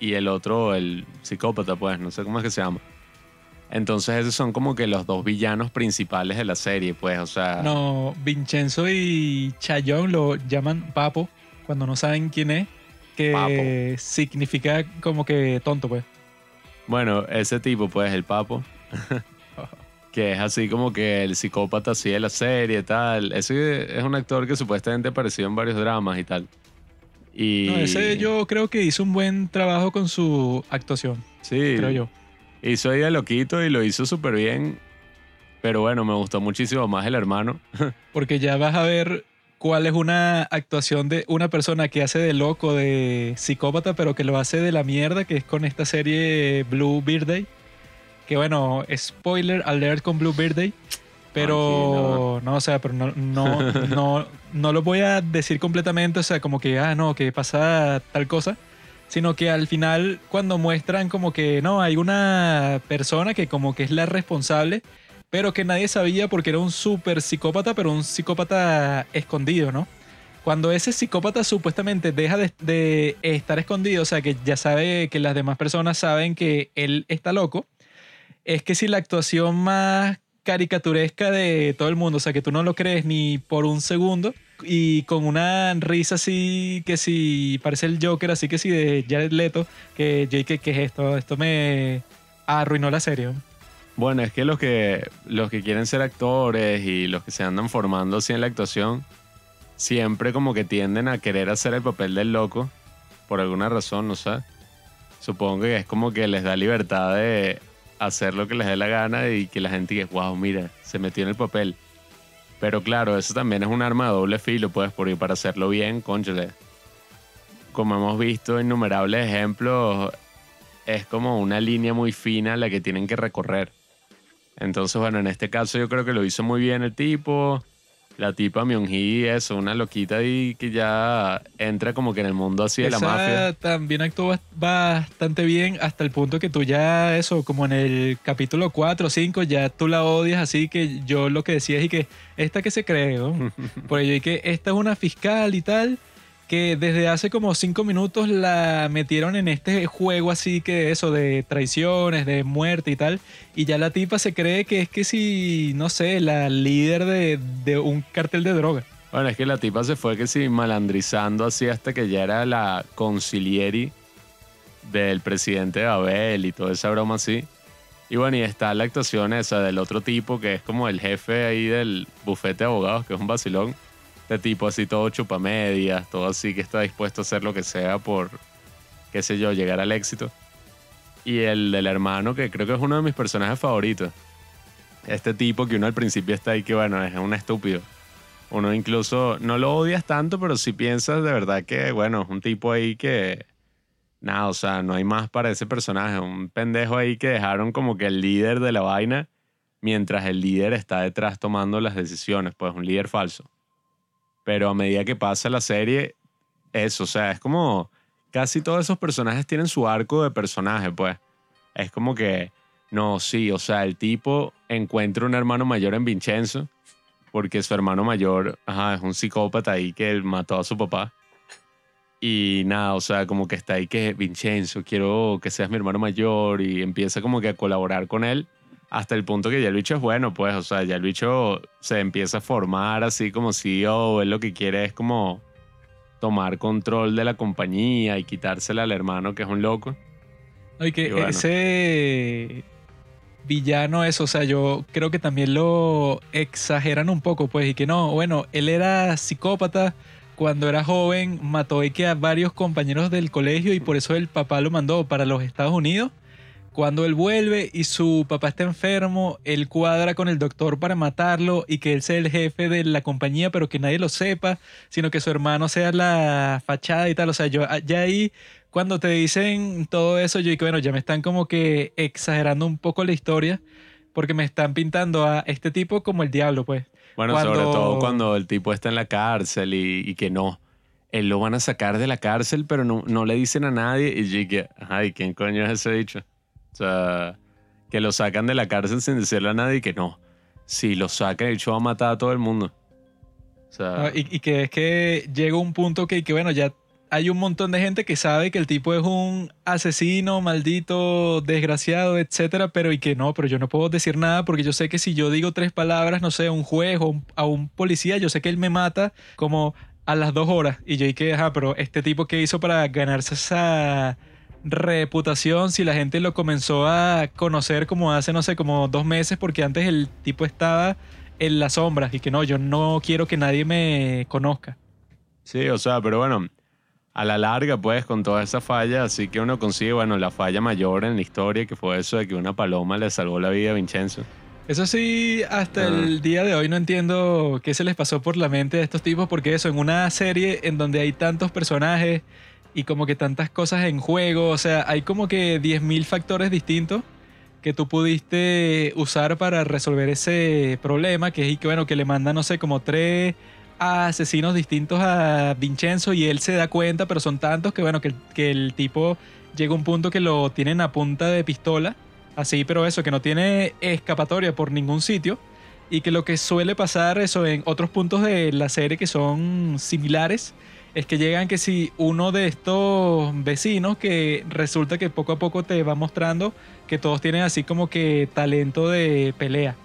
y el otro, el psicópata, pues, no sé cómo es que se llama. Entonces esos son como que los dos villanos principales de la serie, pues, o sea... No, Vincenzo y Chayon lo llaman Papo cuando no saben quién es, que significa como que tonto, pues. Bueno, ese tipo, pues, el Papo, que es así como que el psicópata así de la serie y tal. Ese es un actor que supuestamente apareció en varios dramas y tal. Y... No, ese yo creo que hizo un buen trabajo con su actuación. Sí. Creo yo. Hizo ahí a loquito y lo hizo súper bien. Pero bueno, me gustó muchísimo más el hermano. Porque ya vas a ver cuál es una actuación de una persona que hace de loco, de psicópata, pero que lo hace de la mierda, que es con esta serie Blue Birthday. Que bueno, spoiler alert con Blue Birthday. Pero no, o sea, pero no, no, no, no lo voy a decir completamente, o sea, como que, ah, no, que pasa tal cosa, sino que al final cuando muestran como que, no, hay una persona que como que es la responsable, pero que nadie sabía porque era un súper psicópata, pero un psicópata escondido, ¿no? Cuando ese psicópata supuestamente deja de, de estar escondido, o sea, que ya sabe que las demás personas saben que él está loco, es que si la actuación más caricaturesca de todo el mundo, o sea, que tú no lo crees ni por un segundo y con una risa así que si parece el Joker, así que si de Jared Leto, que Jake, ¿qué es esto? Esto me arruinó la serie. Bueno, es que los que los que quieren ser actores y los que se andan formando así en la actuación siempre como que tienden a querer hacer el papel del loco por alguna razón, no sé. Supongo que es como que les da libertad de hacer lo que les dé la gana y que la gente diga, wow, mira, se metió en el papel. Pero claro, eso también es un arma de doble filo, pues, porque para hacerlo bien, conchale. Como hemos visto innumerables ejemplos, es como una línea muy fina la que tienen que recorrer. Entonces, bueno, en este caso yo creo que lo hizo muy bien el tipo. La tipa Myung-hee, eso, una loquita ahí que ya entra como que en el mundo así de la mafia. también actuó bast- bastante bien hasta el punto que tú ya, eso, como en el capítulo 4 o 5, ya tú la odias, así que yo lo que decía es y que esta que se cree, ¿no? Por ello, y que esta es una fiscal y tal, que desde hace como 5 minutos la metieron en este juego así que eso, de traiciones, de muerte y tal, y ya la tipa se cree que es que si, no sé, la líder de, de un cartel de droga. Bueno, es que la tipa se fue que sí malandrizando así hasta que ya era la concilieri del presidente de Babel y toda esa broma así. Y bueno, y está la actuación esa del otro tipo que es como el jefe ahí del bufete de abogados, que es un vacilón. De tipo así todo chupamedias, todo así que está dispuesto a hacer lo que sea por, qué sé yo, llegar al éxito. Y el del hermano, que creo que es uno de mis personajes favoritos. Este tipo que uno al principio está ahí que, bueno, es un estúpido. Uno incluso no lo odias tanto, pero si piensas de verdad que, bueno, es un tipo ahí que. Nada, o sea, no hay más para ese personaje. Un pendejo ahí que dejaron como que el líder de la vaina, mientras el líder está detrás tomando las decisiones. Pues un líder falso. Pero a medida que pasa la serie, eso, o sea, es como. Casi todos esos personajes tienen su arco de personaje, pues. Es como que. No, sí, o sea, el tipo encuentra un hermano mayor en Vincenzo porque su hermano mayor ajá, es un psicópata ahí que mató a su papá. Y nada, o sea, como que está ahí que Vincenzo, quiero que seas mi hermano mayor y empieza como que a colaborar con él hasta el punto que ya el bicho es bueno, pues, o sea, ya el bicho se empieza a formar así como CEO, él lo que quiere es como tomar control de la compañía y quitársela al hermano que es un loco. No, y que bueno. ese villano es, o sea, yo creo que también lo exageran un poco, pues, y que no, bueno, él era psicópata cuando era joven, mató y que a varios compañeros del colegio y por eso el papá lo mandó para los Estados Unidos. Cuando él vuelve y su papá está enfermo, él cuadra con el doctor para matarlo y que él sea el jefe de la compañía, pero que nadie lo sepa, sino que su hermano sea la fachada y tal. O sea, yo ya ahí cuando te dicen todo eso, yo digo, bueno, ya me están como que exagerando un poco la historia, porque me están pintando a este tipo como el diablo, pues. Bueno, Cuando- sobre todo cuando el tipo está en la cárcel y, y que no. Él lo van a sacar de la cárcel, pero no, no le dicen a nadie. Y yo que, ay, ¿quién coño es ese dicho? O sea, que lo sacan de la cárcel sin decirle a nadie que no. Si lo sacan, el bicho va a matar a todo el mundo. O sea, Ah, y, y que es que llega un punto que, que, bueno, ya hay un montón de gente que sabe que el tipo es un asesino, maldito, desgraciado, etcétera, pero y que no, pero yo no puedo decir nada porque yo sé que si yo digo tres palabras, no sé, a un juez o a un policía, yo sé que él me mata como a las dos horas. Y yo dije, ajá, pero este tipo que hizo para ganarse esa reputación si la gente lo comenzó a conocer como hace, no sé, como dos meses, porque antes el tipo estaba en las sombras y que no, yo no quiero que nadie me conozca. Sí, o sea, pero bueno, a la larga, pues, con toda esa falla, así que uno consigue, bueno, la falla mayor en la historia, que fue eso de que una paloma le salvó la vida a Vincenzo. Eso sí, hasta Ah. el día de hoy no entiendo qué se les pasó por la mente a estos tipos, porque eso, en una serie en donde hay tantos personajes y como que tantas cosas en juego, o sea, hay como que 10.000 factores distintos que tú pudiste usar para resolver ese problema, que es que bueno, que le mandan, no sé, como tres asesinos distintos a Vincenzo y él se da cuenta, pero son tantos que bueno, que, que el tipo llega a un punto que lo tienen a punta de pistola, así, pero eso, que no tiene escapatoria por ningún sitio. Y que lo que suele pasar eso en otros puntos de la serie que son similares es que llegan que si uno de estos vecinos que resulta que poco a poco te va mostrando que todos tienen así como que talento de pelea.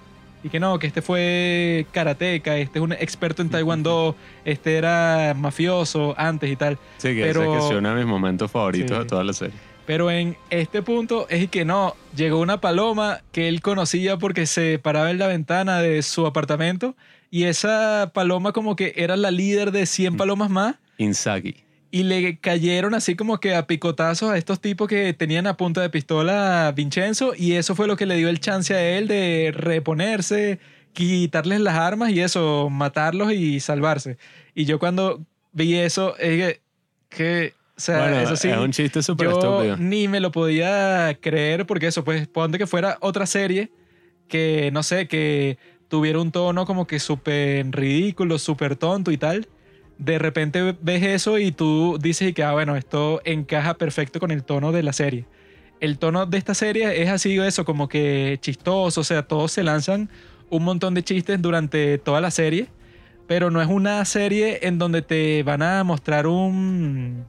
Y que no, que este fue karateca, este es un experto en taekwondo, este era mafioso antes y tal. Sí, que Pero- que es uno de mis momentos favoritos Sí. de toda la serie. Pero en este punto es que no, llegó una paloma que él conocía porque se paraba en la ventana de su apartamento y esa paloma como que era la líder de 100 palomas más Inzaghi. y le cayeron así como que a picotazos a estos tipos que tenían a punta de pistola a Vincenzo y eso fue lo que le dio el chance a él de reponerse, quitarles las armas y eso, matarlos y salvarse. Y yo cuando vi eso, es que, que, o sea, bueno, eso sí, es un chiste súper estúpido. ni me lo podía creer porque eso, pues ponte que fuera otra serie que, no sé, que tuviera un tono como que súper ridículo, súper tonto y tal. De repente ves eso y tú dices que, ah, bueno, esto encaja perfecto con el tono de la serie. El tono de esta serie es así, eso, como que chistoso, o sea, todos se lanzan un montón de chistes durante toda la serie, pero no es una serie en donde te van a mostrar un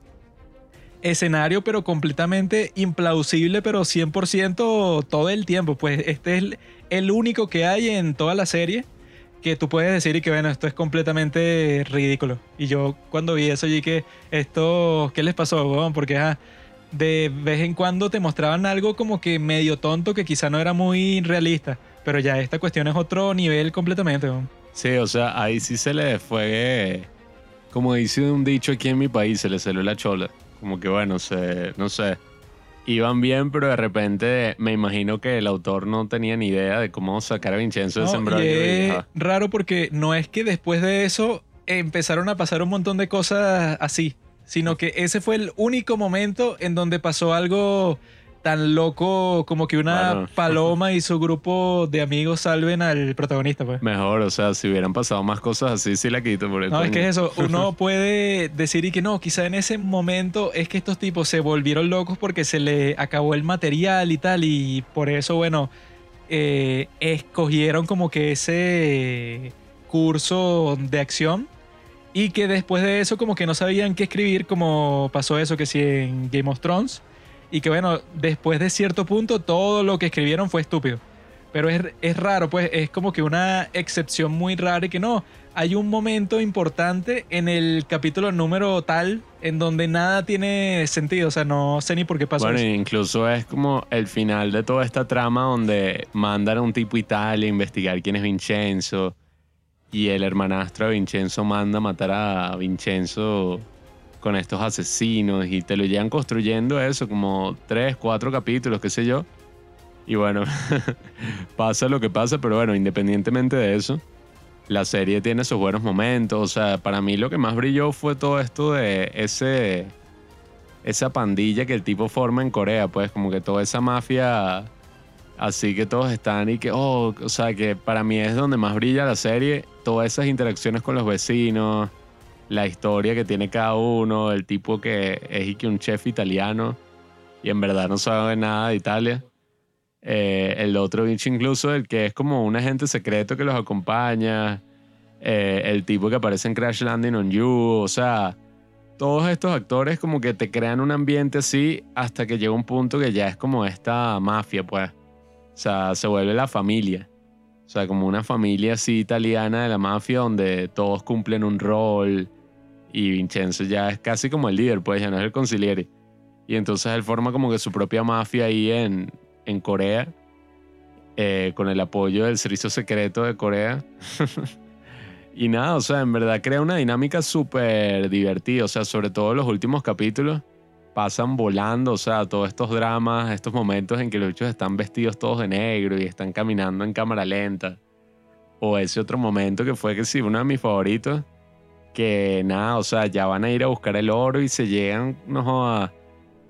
escenario, pero completamente implausible, pero 100% todo el tiempo. Pues este es el único que hay en toda la serie que tú puedes decir y que bueno, esto es completamente ridículo. Y yo cuando vi eso, yo dije, esto, ¿qué les pasó? weón? Porque ajá, de vez en cuando te mostraban algo como que medio tonto que quizá no era muy realista. Pero ya esta cuestión es otro nivel completamente. weón. Sí, o sea, ahí sí se le fue, como dice un dicho aquí en mi país, se le salió la chola. Como que bueno, se, no sé, iban bien, pero de repente me imagino que el autor no tenía ni idea de cómo sacar a Vincenzo de ese No, embrollo. y y, es ajá. raro porque no es que después de eso empezaron a pasar un montón de cosas así, sino que ese fue el único momento en donde pasó algo tan loco como que una Bueno. paloma y su grupo de amigos salven al protagonista, pues. Mejor, o sea, si hubieran pasado más cosas así, sí la quito. Por el No, es que es eso, uno puede decir y que no, quizá en ese momento es que estos tipos se volvieron locos porque se le acabó el material y tal, y por eso, bueno, eh, escogieron como que ese curso de acción y que después de eso como que no sabían qué escribir, como pasó eso que sí en Game of Thrones, y que bueno, después de cierto punto todo lo que escribieron fue estúpido. Pero es, es raro, pues es como que una excepción muy rara y que no, hay un momento importante en el capítulo número tal en donde nada tiene sentido, o sea, no sé ni por qué pasó Bueno, eso. incluso es como el final de toda esta trama donde mandan a un tipo Italia a investigar quién es Vincenzo y el hermanastro de Vincenzo manda a matar a Vincenzo con estos asesinos y te lo llevan construyendo eso como tres, cuatro capítulos, qué sé yo. Y bueno, pasa lo que pasa, pero bueno, independientemente de eso, la serie tiene sus buenos momentos. O sea, para mí lo que más brilló fue todo esto de ese esa pandilla que el tipo forma en Corea, pues como que toda esa mafia así que todos están y que, oh, o sea, que para mí es donde más brilla la serie, todas esas interacciones con los vecinos, la historia que tiene cada uno, el tipo que es que un chef italiano y en verdad no sabe nada de Italia. Eh, el otro bicho incluso, el que es como un agente secreto que los acompaña, eh, el tipo que aparece en Crash Landing on You, o sea, todos estos actores como que te crean un ambiente así hasta que llega un punto que ya es como esta mafia, pues. O sea, se vuelve la familia. O sea, como una familia así italiana de la mafia donde todos cumplen un rol y Vincenzo ya es casi como el líder, pues ya no es el conciliere. Y entonces él forma como que su propia mafia ahí en, en Corea, eh, con el apoyo del servicio secreto de Corea. y nada, o sea, en verdad crea una dinámica súper divertida, o sea, sobre todo los últimos capítulos pasan volando, o sea, todos estos dramas, estos momentos en que los bichos están vestidos todos de negro y están caminando en cámara lenta. O ese otro momento que fue que sí, uno de mis favoritos, que nada, o sea, ya van a ir a buscar el oro y se llegan, no a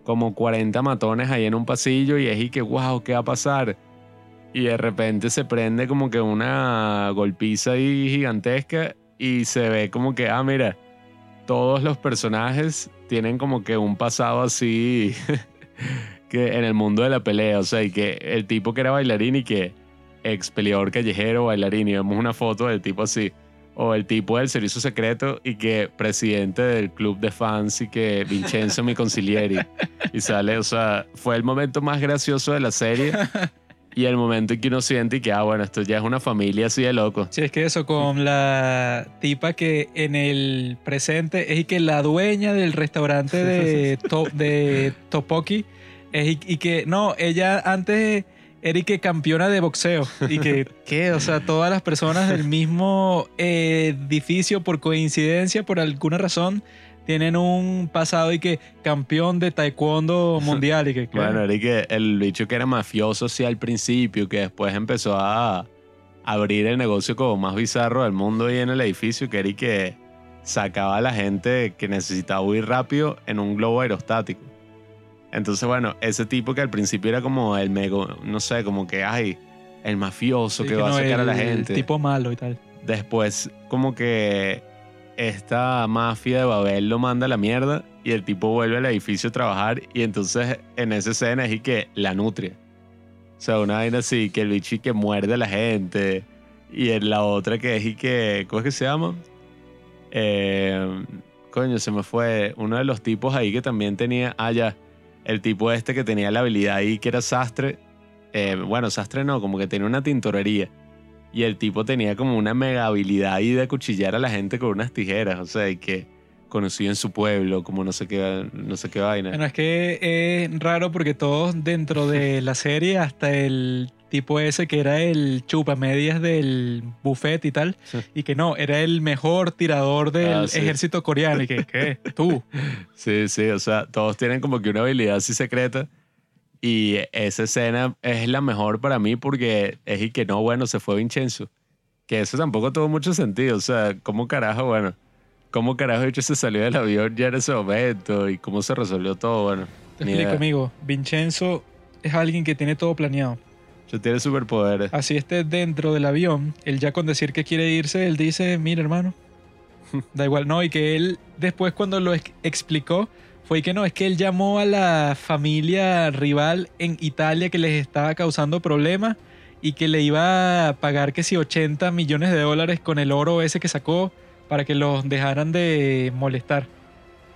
como 40 matones ahí en un pasillo y es y que, wow, ¿qué va a pasar? Y de repente se prende como que una golpiza ahí gigantesca y se ve como que, ah, mira, todos los personajes tienen como que un pasado así que en el mundo de la pelea, o sea, y que el tipo que era bailarín y que ex peleador callejero, bailarín, y vemos una foto del tipo así o el tipo del servicio secreto y que presidente del club de fans y que Vincenzo mi concilieri y sale, o sea, fue el momento más gracioso de la serie y el momento en que uno siente y que, ah, bueno, esto ya es una familia así de loco. Sí, es que eso con la tipa que en el presente es y que la dueña del restaurante de, de Topoki es y que, no, ella antes Eric campeona de boxeo. Y que, ¿qué? O sea, todas las personas del mismo edificio, por coincidencia, por alguna razón, tienen un pasado y que campeón de taekwondo mundial. Y que, Bueno, Eric, el bicho que era mafioso, sí, al principio, que después empezó a abrir el negocio como más bizarro del mundo ahí en el edificio, que Eric que sacaba a la gente que necesitaba huir rápido en un globo aerostático. Entonces, bueno, ese tipo que al principio era como el mego, no sé, como que, ay, el mafioso que, va a sacar a la gente. El tipo malo y tal. Después, como que esta mafia de Babel lo manda a la mierda y el tipo vuelve al edificio a trabajar y entonces en esa escena es y que la nutria. O sea, una vaina así, que el bicho y que muerde a la gente. Y en la otra que es y que, ¿cómo es que se llama? Eh, coño, se me fue uno de los tipos ahí que también tenía, ah, ya, el tipo este que tenía la habilidad ahí, que era sastre, eh, bueno, sastre no, como que tenía una tintorería. Y el tipo tenía como una mega habilidad ahí de cuchillar a la gente con unas tijeras, o sea, y que conocido en su pueblo, como no sé qué, no sé qué vaina. Bueno, es que es raro porque todos dentro de la serie, hasta el tipo ese que era el chupamedias del buffet y tal, y que no, era el mejor tirador del ah, ejército coreano, y que, ¿qué? ¿Tú? Sí, sí, o sea, todos tienen como que una habilidad así secreta. Y esa escena es la mejor para mí porque es y que no, bueno, se fue Vincenzo. Que eso tampoco tuvo mucho sentido. O sea, ¿cómo carajo, bueno, cómo carajo hecho se salió del avión ya en ese momento y cómo se resolvió todo? Bueno, te explico, amigo. Vincenzo es alguien que tiene todo planeado tiene superpoderes. Así esté dentro del avión, él ya con decir que quiere irse, él dice, mira hermano, da igual, no, y que él después cuando lo explicó, fue que no, es que él llamó a la familia rival en Italia que les estaba causando problemas y que le iba a pagar que si 80 millones de dólares con el oro ese que sacó para que los dejaran de molestar.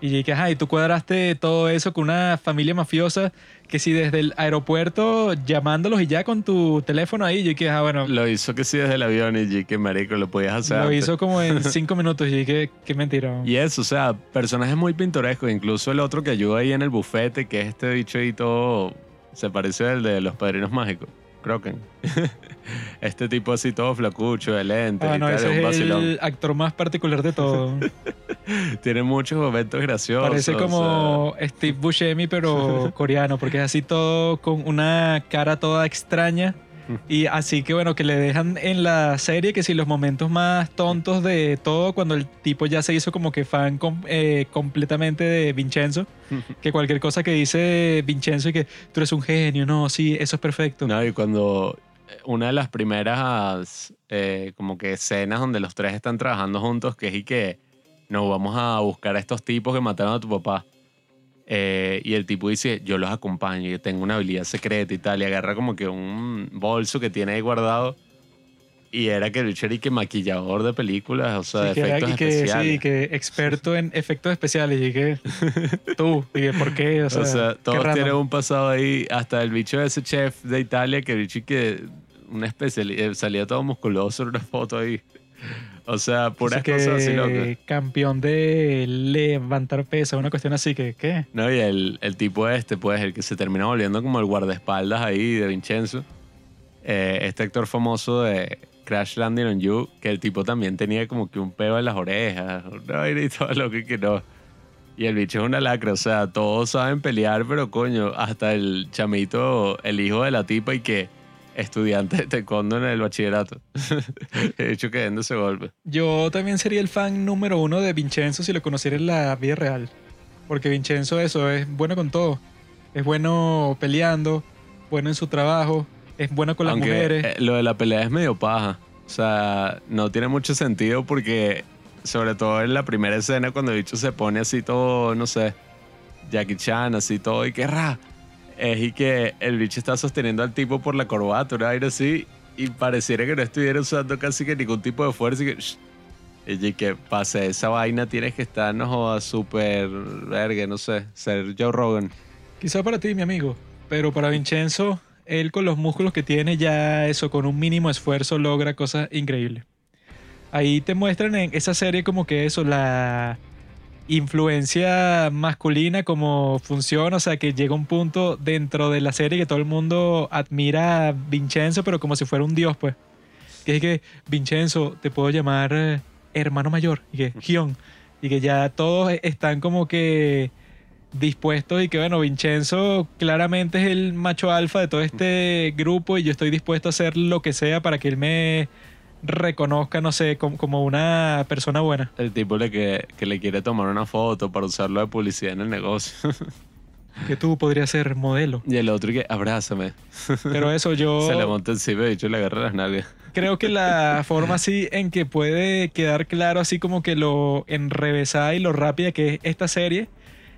Y que, ajá, y tú cuadraste todo eso con una familia mafiosa que si desde el aeropuerto llamándolos y ya con tu teléfono ahí, yo que, ah, bueno. Lo hizo que si desde el avión y que marico, lo podías hacer. Lo hizo como en cinco minutos y que, qué mentira. Y eso, o sea, personajes muy pintorescos. Incluso el otro que ayuda ahí en el bufete, que es este bicho y todo, se parece al de los padrinos mágicos. Croken. este tipo así todo flacucho, de lente. Ah, no, ese es el actor más particular de todo. Tiene muchos momentos graciosos. Parece como Steve Buscemi, pero coreano, porque es así todo con una cara toda extraña. Y así que bueno, que le dejan en la serie que si los momentos más tontos de todo, cuando el tipo ya se hizo como que fan com- eh, completamente de Vincenzo, que cualquier cosa que dice Vincenzo y que tú eres un genio, no, sí, eso es perfecto. No, y cuando eh, una de las primeras eh, como que escenas donde los tres están trabajando juntos, que es y que nos vamos a buscar a estos tipos que mataron a tu papá. Eh, y el tipo dice, yo los acompaño, yo tengo una habilidad secreta y tal, y agarra como que un bolso que tiene ahí guardado. Y era que el y que maquillador de películas, o sea, de Sí, efectos que, especiales. sí, que experto en efectos especiales. Y que tú, y que por qué, o sea, O sea, todos tienen un pasado ahí, hasta el bicho de ese chef de Italia, que el bicho y que una especialidad, salía todo musculoso en una foto ahí. O sea, puras cosas así locas. Campeón de levantar peso, una cuestión así que, ¿qué? No, y el, el tipo este, pues, el que se termina volviendo como el guardaespaldas ahí de Vincenzo. Eh, este actor famoso de Crash Landing on You, que el tipo también tenía como que un peo en las orejas, vaina y todo lo que que no. Y el bicho es una lacra, o sea, todos saben pelear, pero coño, hasta el chamito, el hijo de la tipa y que estudiante de taekwondo en el bachillerato. De hecho, que ese golpe. Yo también sería el fan número uno de Vincenzo si lo conociera en la vida real. Porque Vincenzo eso, es bueno con todo. Es bueno peleando, bueno en su trabajo, es bueno con las Aunque mujeres. eh, lo de la pelea es medio paja. O sea, no tiene mucho sentido porque, sobre todo en la primera escena, cuando el bicho se pone así todo, no sé, Jackie Chan, así todo, y que ra. Es y que el bicho está sosteniendo al tipo por la corbata, una aire así, y pareciera que no estuviera usando casi que ningún tipo de fuerza. Y que, shh. y que pase esa vaina, tienes que estar, no súper, verga, no sé, ser Joe Rogan. Quizá para ti, mi amigo. Pero para Vincenzo, él con los músculos que tiene, ya eso, con un mínimo esfuerzo, logra cosas increíbles. Ahí te muestran en esa serie como que eso, la influencia masculina, como funciona, o sea, que llega un punto dentro de la serie que todo el mundo admira a Vincenzo, pero como si fuera un dios, pues. Que es que, Vincenzo, te puedo llamar eh, hermano mayor, y que, Gion, y que ya todos están como que dispuestos y que bueno, Vincenzo claramente es el macho alfa de todo este grupo y yo estoy dispuesto a hacer lo que sea para que él me reconozca, no sé, como, como una persona buena. El tipo le que, que le quiere tomar una foto para usarlo de publicidad en el negocio. Que tú podrías ser modelo. y el otro que abrázame. Pero eso yo Se le monta encima y hecho le agarra las nalgas. creo que la forma así en que puede quedar claro así como que lo enrevesada y lo rápida que es esta serie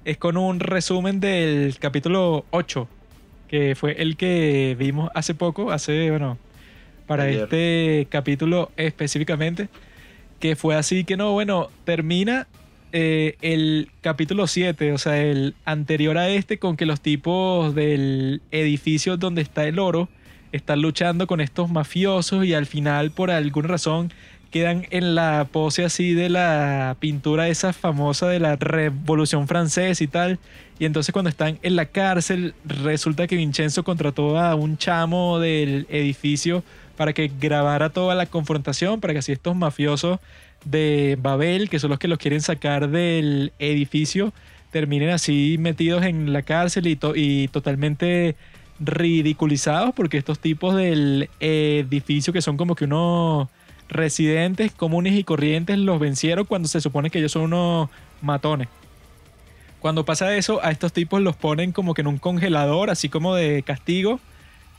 es con un resumen del capítulo 8, que fue el que vimos hace poco, hace, bueno, para Ayer. este capítulo específicamente, que fue así que no, bueno, termina eh, el capítulo 7, o sea, el anterior a este, con que los tipos del edificio donde está el oro están luchando con estos mafiosos y al final, por alguna razón, quedan en la pose así de la pintura esa famosa de la Revolución Francesa y tal. Y entonces cuando están en la cárcel, resulta que Vincenzo contrató a un chamo del edificio para que grabara toda la confrontación, para que así estos mafiosos de Babel, que son los que los quieren sacar del edificio, terminen así metidos en la cárcel y, y totalmente ridiculizados porque estos tipos del edificio que son como que unos residentes comunes y corrientes los vencieron cuando se supone que ellos son unos matones. Cuando pasa eso, a estos tipos los ponen como que en un congelador, así como de castigo,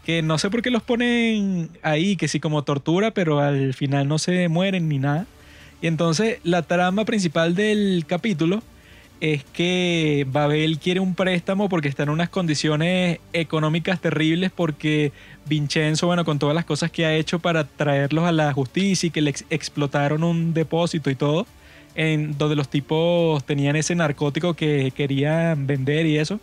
que no sé por qué los ponen ahí, que sí como tortura, pero al final no se mueren ni nada. Y entonces la trama principal del capítulo es que Babel quiere un préstamo porque está en unas condiciones económicas terribles porque Vincenzo, bueno, con todas las cosas que ha hecho para traerlos a la justicia y que le ex- explotaron un depósito y todo, en donde los tipos tenían ese narcótico que querían vender y eso.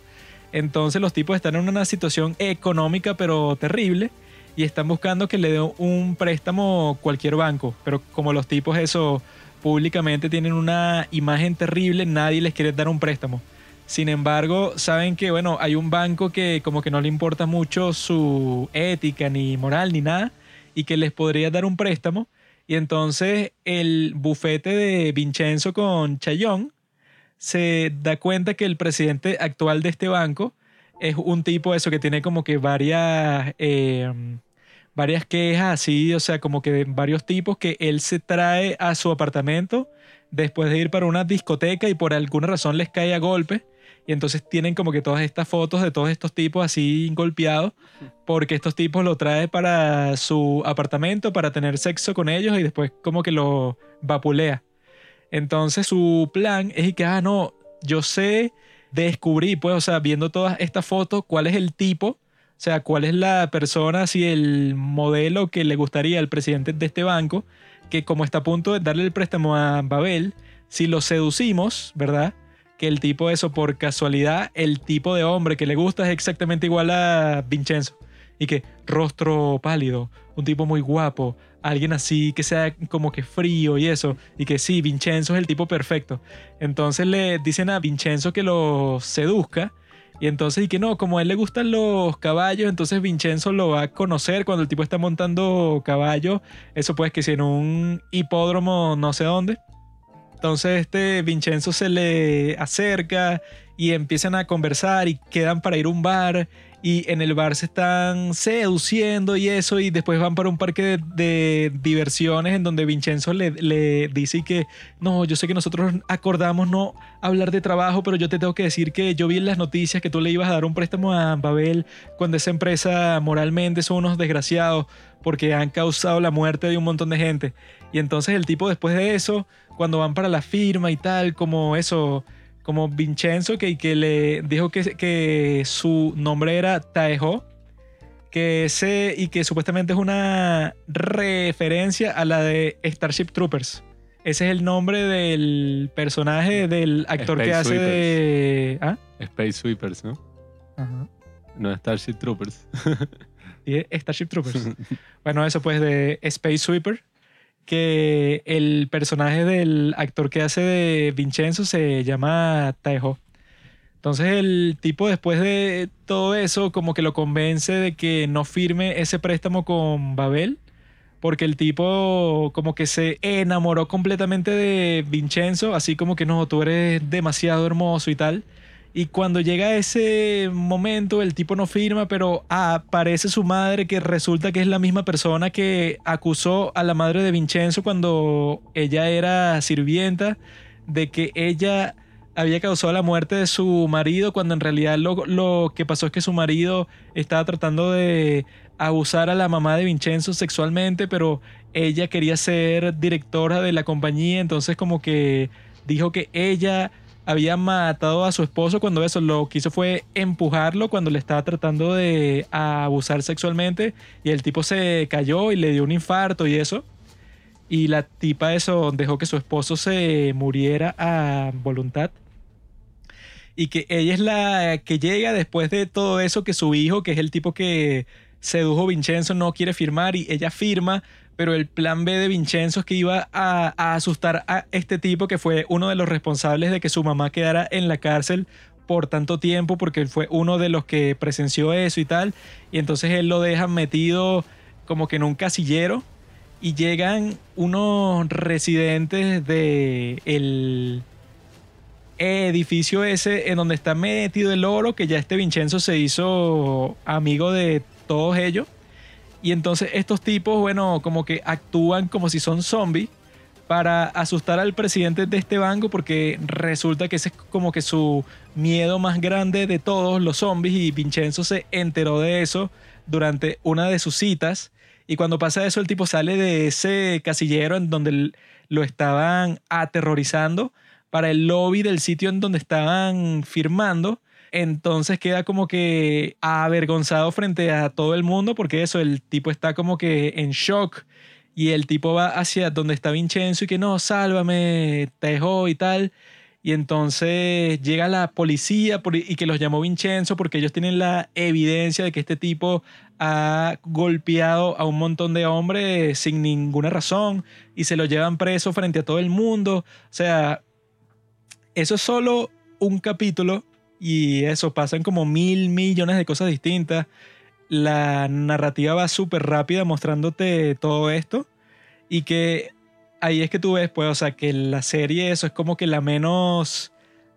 Entonces los tipos están en una situación económica pero terrible y están buscando que le den un préstamo cualquier banco. Pero como los tipos eso públicamente tienen una imagen terrible, nadie les quiere dar un préstamo. Sin embargo, saben que bueno, hay un banco que como que no le importa mucho su ética ni moral ni nada y que les podría dar un préstamo. Y entonces el bufete de Vincenzo con Chayón se da cuenta que el presidente actual de este banco es un tipo eso que tiene como que varias eh, varias quejas así, o sea, como que varios tipos que él se trae a su apartamento después de ir para una discoteca y por alguna razón les cae a golpe. Y entonces tienen como que todas estas fotos de todos estos tipos así golpeados, porque estos tipos lo trae para su apartamento para tener sexo con ellos y después como que lo vapulea. Entonces su plan es que, ah, no, yo sé, descubrí, pues, o sea, viendo todas estas fotos, cuál es el tipo, o sea, cuál es la persona, así el modelo que le gustaría al presidente de este banco, que como está a punto de darle el préstamo a Babel, si lo seducimos, ¿verdad? Que el tipo, eso por casualidad, el tipo de hombre que le gusta es exactamente igual a Vincenzo. Y que rostro pálido, un tipo muy guapo, alguien así que sea como que frío y eso. Y que sí, Vincenzo es el tipo perfecto. Entonces le dicen a Vincenzo que lo seduzca. Y entonces, y que no, como a él le gustan los caballos, entonces Vincenzo lo va a conocer cuando el tipo está montando caballo. Eso pues que si en un hipódromo no sé dónde. Entonces este Vincenzo se le acerca y empiezan a conversar y quedan para ir a un bar y en el bar se están seduciendo y eso y después van para un parque de, diversiones en donde Vincenzo le, le, dice que no, yo sé que nosotros acordamos no hablar de trabajo, pero yo te tengo que decir que yo vi en las noticias que tú le ibas a dar un préstamo a Babel cuando esa empresa moralmente son unos desgraciados porque han causado la muerte de un montón de gente. Y entonces el tipo después de eso, cuando van para la firma y tal, como eso como Vincenzo, que, que le dijo que, que su nombre era Taejo, que ese, y que supuestamente es una referencia a la de Starship Troopers. Ese es el nombre del personaje del actor que hace de. ¿Ah? Space Sweepers, ¿no? Ajá. No Starship Troopers. Y Starship Troopers. bueno, eso pues de Space Sweeper que el personaje del actor que hace de Vincenzo se llama Taeho. Entonces el tipo después de todo eso como que lo convence de que no firme ese préstamo con Babel porque el tipo como que se enamoró completamente de Vincenzo, así como que no, tú eres demasiado hermoso y tal. Y cuando llega ese momento, el tipo no firma, pero aparece su madre, que resulta que es la misma persona que acusó a la madre de Vincenzo cuando ella era sirvienta, de que ella había causado la muerte de su marido, cuando en realidad lo, lo que pasó es que su marido estaba tratando de abusar a la mamá de Vincenzo sexualmente, pero ella quería ser directora de la compañía, entonces como que dijo que ella había matado a su esposo cuando eso lo que hizo fue empujarlo cuando le estaba tratando de abusar sexualmente y el tipo se cayó y le dio un infarto y eso. Y la tipa eso dejó que su esposo se muriera a voluntad. Y que ella es la que llega después de todo eso que su hijo, que es el tipo que sedujo Vincenzo, no quiere firmar y ella firma pero el plan B de Vincenzo es que iba a, asustar a este tipo que fue uno de los responsables de que su mamá quedara en la cárcel por tanto tiempo porque él fue uno de los que presenció eso y tal. Y entonces él lo deja metido como que en un casillero y llegan unos residentes de edificio ese en donde está metido el oro que ya este Vincenzo se hizo amigo de todos ellos y entonces estos tipos, bueno, como que actúan como si son zombies para asustar al presidente de este banco porque resulta que ese es como que su miedo más grande de todos los zombies y Vincenzo se enteró de eso durante una de sus citas. Y cuando pasa eso el tipo sale de ese casillero en donde lo estaban aterrorizando para el lobby del sitio en donde estaban firmando entonces queda como que avergonzado frente a todo el mundo porque eso, el tipo está como que en shock y el tipo va hacia donde está Vincenzo y que no, sálvame, te dejó y tal. Y entonces llega la policía y que los llamó Vincenzo porque ellos tienen la evidencia de que este tipo ha golpeado a un montón de hombres sin ninguna razón y se lo llevan preso frente a todo el mundo. O sea, eso es solo un capítulo y eso, pasan como mil millones de cosas distintas. La narrativa va súper rápida mostrándote todo esto. Y que ahí es que tú ves, pues, o sea, que la serie eso es como que la menos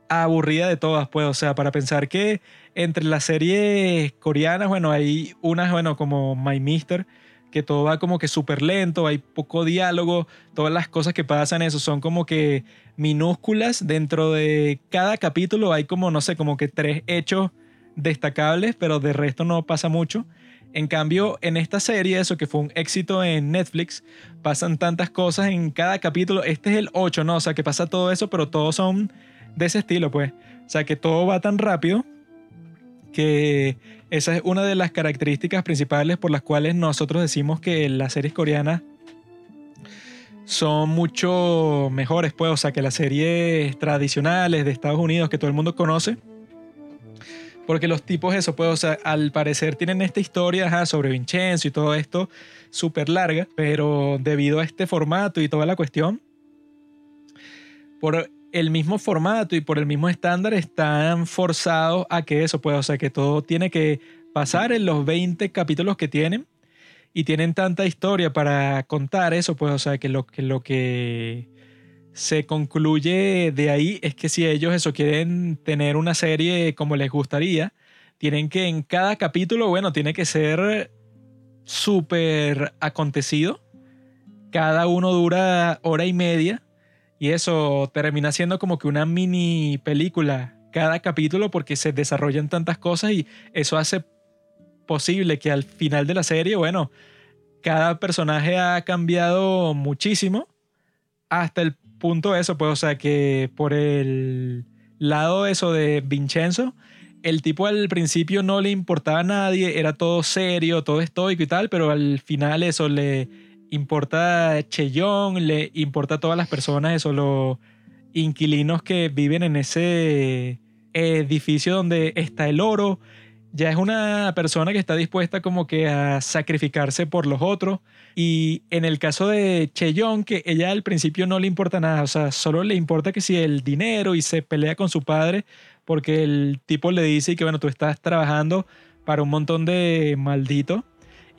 aburrida de todas, pues, o sea, para pensar que entre las series coreanas, bueno, hay unas, bueno, como My Mister, que todo va como que súper lento, hay poco diálogo, todas las cosas que pasan eso son como que minúsculas, dentro de cada capítulo hay como, no sé, como que tres hechos destacables, pero de resto no pasa mucho. En cambio, en esta serie, eso que fue un éxito en Netflix, pasan tantas cosas en cada capítulo. Este es el 8, ¿no? O sea, que pasa todo eso, pero todos son de ese estilo, pues. O sea, que todo va tan rápido que esa es una de las características principales por las cuales nosotros decimos que las series coreanas son mucho mejores, pues, o sea, que las series tradicionales de Estados Unidos que todo el mundo conoce. Porque los tipos, eso, pues, al parecer tienen esta historia sobre Vincenzo y todo esto súper larga, pero debido a este formato y toda la cuestión, por el mismo formato y por el mismo estándar están forzados a que eso pueda, o sea, que todo tiene que pasar en los 20 capítulos que tienen y tienen tanta historia para contar eso, pues, o sea, que lo que, lo que se concluye de ahí es que si ellos eso quieren tener una serie como les gustaría, tienen que en cada capítulo, bueno, tiene que ser súper acontecido. Cada uno dura hora y media y eso termina siendo como que una mini película cada capítulo porque se desarrollan tantas cosas y eso hace posible que al final de la serie, bueno, cada personaje ha cambiado muchísimo hasta el punto eso, pues, o sea, que por el lado eso de Vincenzo, el tipo al principio no le importaba a nadie, era todo serio, todo estoico y tal, pero al final eso le importa Cheyón, le importa a todas las personas, eso, los inquilinos que viven en ese edificio donde está el oro. Ya es una persona que está dispuesta como que a sacrificarse por los otros. Y en el caso de Cheyón, que ella al principio no le importa nada, o sea, solo le importa que si el dinero y se pelea con su padre porque el tipo le dice que bueno, tú estás trabajando para un montón de malditos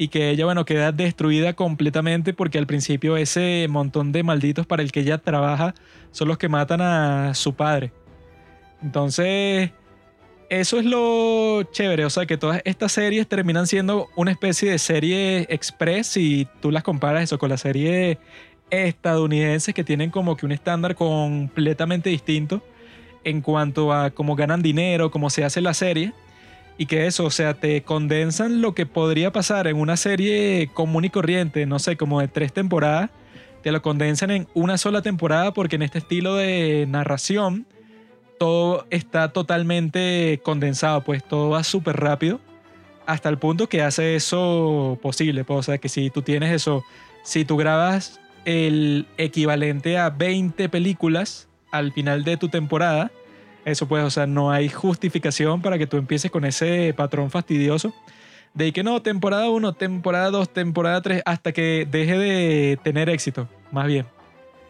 y que ella, bueno, queda destruida completamente porque al principio ese montón de malditos para el que ella trabaja son los que matan a su padre. Entonces, eso es lo chévere, o sea, que todas estas series terminan siendo una especie de serie express si tú las comparas eso con las series estadounidenses que tienen como que un estándar completamente distinto en cuanto a cómo ganan dinero, cómo se hace la serie y que eso, o sea, te condensan lo que podría pasar en una serie común y corriente, no sé, como de tres temporadas, te lo condensan en una sola temporada porque en este estilo de narración todo está totalmente condensado, pues todo va súper rápido hasta el punto que hace eso posible, pues, o sea, que si tú tienes eso, si tú grabas el equivalente a 20 películas al final de tu temporada, eso pues, o sea, no hay justificación para que tú empieces con ese patrón fastidioso de que no, temporada 1, temporada 2, temporada 3, hasta que deje de tener éxito, más bien.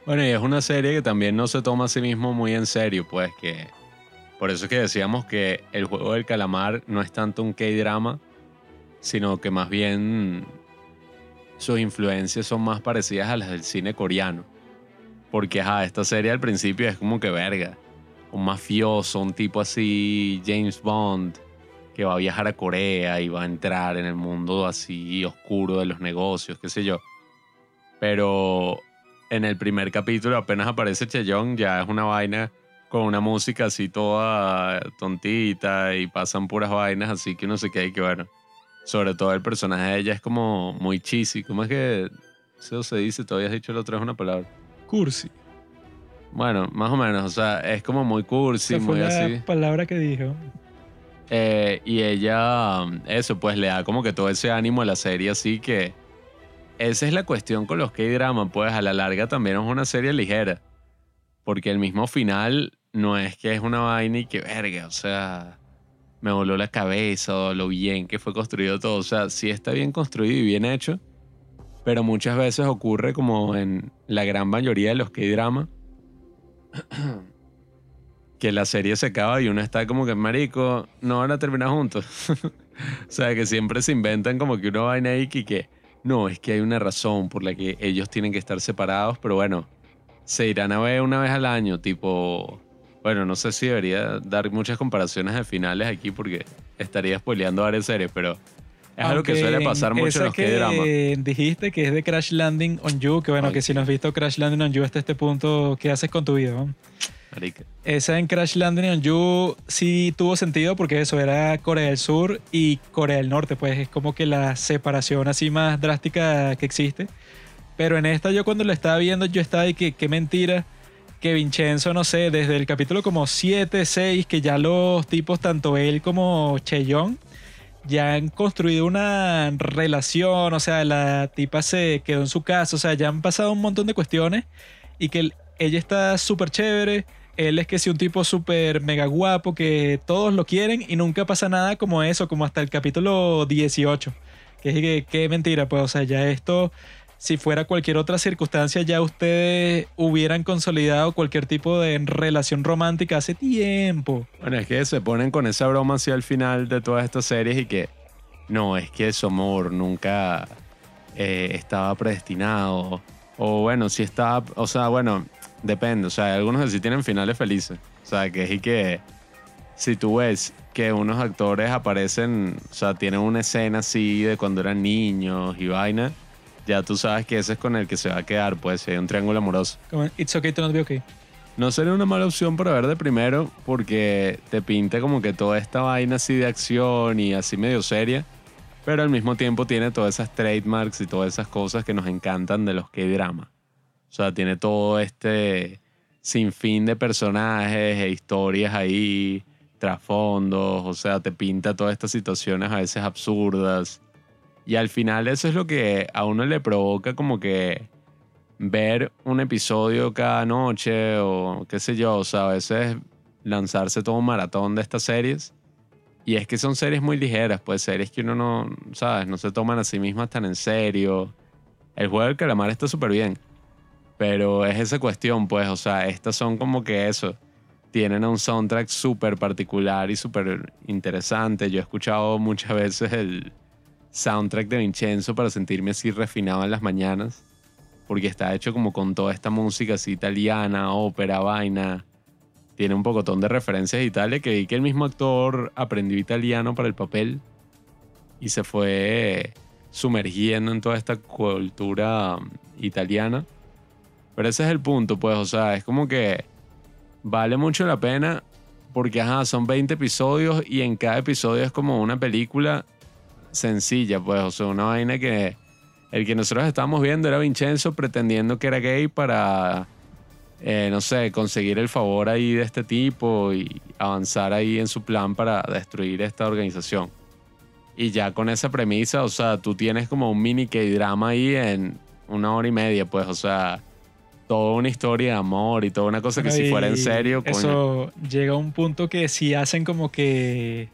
Bueno, y es una serie que también no se toma a sí mismo muy en serio, pues que... Por eso es que decíamos que el juego del calamar no es tanto un K-drama, sino que más bien sus influencias son más parecidas a las del cine coreano. Porque, ajá, esta serie al principio es como que verga un mafioso, un tipo así, James Bond, que va a viajar a Corea y va a entrar en el mundo así oscuro de los negocios, qué sé yo. Pero en el primer capítulo apenas aparece Cheyong, ya es una vaina con una música así toda tontita y pasan puras vainas así que no sé qué hay que ver. Sobre todo el personaje de ella es como muy cheesy. ¿Cómo es que eso se dice? Todavía has dicho la otra vez una palabra. Cursi. Bueno, más o menos, o sea, es como muy cursi, muy la así. palabra que dijo. Eh, y ella, eso, pues le da como que todo ese ánimo a la serie, así que esa es la cuestión con los K-drama, pues a la larga también es una serie ligera. Porque el mismo final no es que es una vaina y que verga, o sea, me voló la cabeza o lo bien que fue construido todo. O sea, sí está bien construido y bien hecho, pero muchas veces ocurre como en la gran mayoría de los K-drama que la serie se acaba y uno está como que, marico, no van a terminar juntos. o sea, que siempre se inventan como que uno vaina ahí y que, no, es que hay una razón por la que ellos tienen que estar separados, pero bueno, se irán a ver una vez al año, tipo, bueno, no sé si debería dar muchas comparaciones de finales aquí porque estaría spoileando varias series, pero Es algo que suele pasar mucho en los que dijiste que es de Crash Landing on You, que bueno, Ay, que si no has visto Crash Landing on You hasta este punto, ¿qué haces con tu vida? no? Esa en Crash Landing on You sí tuvo sentido porque eso era Corea del Sur y Corea del Norte, pues es como que la separación así más drástica que existe. Pero en esta yo cuando lo estaba viendo yo estaba y que qué mentira que Vincenzo, no sé, desde el capítulo como 7, 6, que ya los tipos, tanto él como Cheyón, ya han construido una relación, o sea, la tipa se quedó en su casa, o sea, ya han pasado un montón de cuestiones y que el- ella está súper chévere, él es que sí un tipo súper mega guapo, que todos lo quieren y nunca pasa nada como eso, como hasta el capítulo 18, que es que, qué mentira, pues, o sea, ya esto... Si fuera cualquier otra circunstancia, ya ustedes hubieran consolidado cualquier tipo de relación romántica hace tiempo. Bueno, es que se ponen con esa broma así al final de todas estas series y que no, es que su amor nunca eh, estaba predestinado. O bueno, si estaba, o sea, bueno, depende. O sea, algunos que sí tienen finales felices. O sea, que es y que si tú ves que unos actores aparecen, o sea, tienen una escena así de cuando eran niños y vaina, ya tú sabes que ese es con el que se va a quedar, pues, si hay un triángulo amoroso. Como en It's okay to not be okay. No sería una mala opción para ver de primero porque te pinta como que toda esta vaina así de acción y así medio seria, pero al mismo tiempo tiene todas esas trademarks y todas esas cosas que nos encantan de los K-drama. O sea, tiene todo este sinfín de personajes e historias ahí, trasfondos, o sea, te pinta todas estas situaciones a veces absurdas. Y al final eso es lo que a uno le provoca como que ver un episodio cada noche o qué sé yo, o sea, a veces lanzarse todo un maratón de estas series. Y es que son series muy ligeras, pues series que uno no, ¿sabes? No se toman a sí mismas tan en serio. El juego del calamar está súper bien. Pero es esa cuestión, pues, o sea, estas son como que eso. Tienen un soundtrack súper particular y súper interesante. Yo he escuchado muchas veces el soundtrack de Vincenzo para sentirme así refinado en las mañanas porque está hecho como con toda esta música así italiana, ópera, vaina. Tiene un pocotón de referencias de Italia que vi que el mismo actor aprendió italiano para el papel y se fue sumergiendo en toda esta cultura um, italiana. Pero ese es el punto, pues, o sea, es como que vale mucho la pena porque, ajá, son 20 episodios y en cada episodio es como una película sencilla, pues, o sea, una vaina que el que nosotros estábamos viendo era Vincenzo pretendiendo que era gay para, eh, no sé, conseguir el favor ahí de este tipo y avanzar ahí en su plan para destruir esta organización. Y ya con esa premisa, o sea, tú tienes como un mini K-drama ahí en una hora y media, pues, o sea, toda una historia de amor y toda una cosa que si fuera en serio, coño. Eso llega a un punto que si hacen como que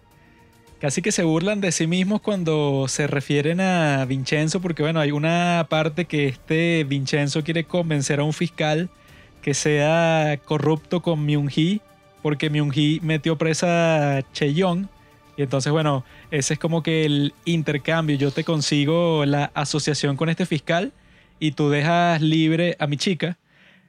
casi que se burlan de sí mismos cuando se refieren a Vincenzo, porque bueno, hay una parte que este Vincenzo quiere convencer a un fiscal que sea corrupto con Myung-hee, porque Myung-hee metió presa a Cheyong. Y entonces, bueno, ese es como que el intercambio. Yo te consigo la asociación con este fiscal y tú dejas libre a mi chica.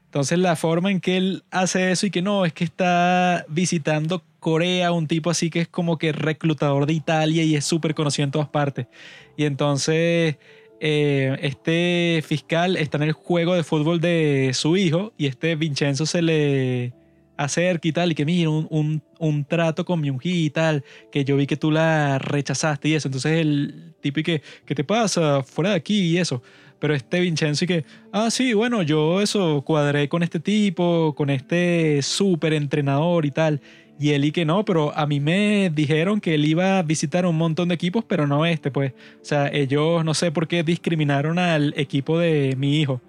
Entonces la forma en que él hace eso y que no, es que está visitando Corea, un tipo así que es como que reclutador de Italia y es súper conocido en todas partes. Y entonces eh, este fiscal está en el juego de fútbol de su hijo y este Vincenzo se le acerca y tal, y que mira, un, un, un trato con Myung-hee y tal, que yo vi que tú la rechazaste y eso. Entonces el tipo y que, ¿qué te pasa? Fuera de aquí y eso. Pero este Vincenzo y que, ah, sí, bueno, yo eso cuadré con este tipo, con este súper entrenador y tal. Y él y que no, pero a mí me dijeron que él iba a visitar un montón de equipos, pero no este, pues. O sea, ellos no sé por qué discriminaron al equipo de mi hijo.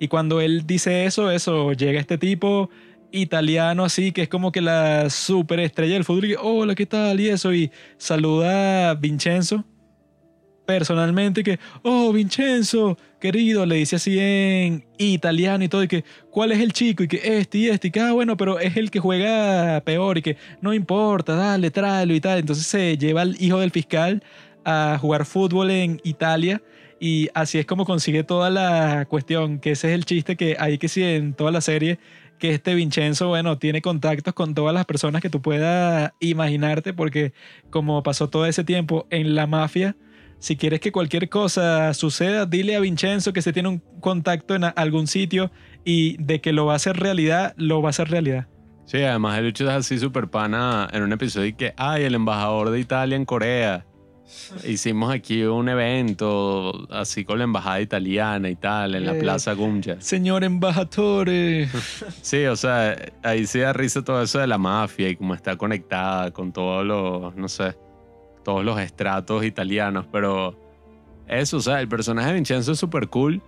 Y cuando él dice eso, eso, llega este tipo italiano así, que es como que la superestrella del fútbol, y que, hola, ¿qué tal? Y eso, y saluda a Vincenzo personalmente, que, oh, Vincenzo, querido, le dice así en italiano y todo, y que, ¿cuál es el chico? Y que este y este, y que, ah, bueno, pero es el que juega peor, y que no importa, dale, tráelo y tal. Entonces se lleva al hijo del fiscal a jugar fútbol en Italia. Y así es como consigue toda la cuestión, que ese es el chiste que hay que sí en toda la serie, que este Vincenzo, bueno, tiene contactos con todas las personas que tú puedas imaginarte, porque como pasó todo ese tiempo en la mafia, Si quieres que cualquier cosa suceda, dile a Vincenzo que se tiene un contacto en algún sitio y de que lo va a hacer realidad, lo va a hacer realidad. Sí, además el bicho es así súper pana en un episodio y que, ay, el embajador de Italia en Corea. Hicimos aquí un evento así con la embajada italiana y tal, en la Eh. Plaza Gumja. Señor embajador, Sí, o sea, ahí sí da risa todo eso de la mafia y cómo está conectada con todos los, no sé, todos los estratos italianos, pero eso, o sea, el personaje de Vincenzo es súper cool.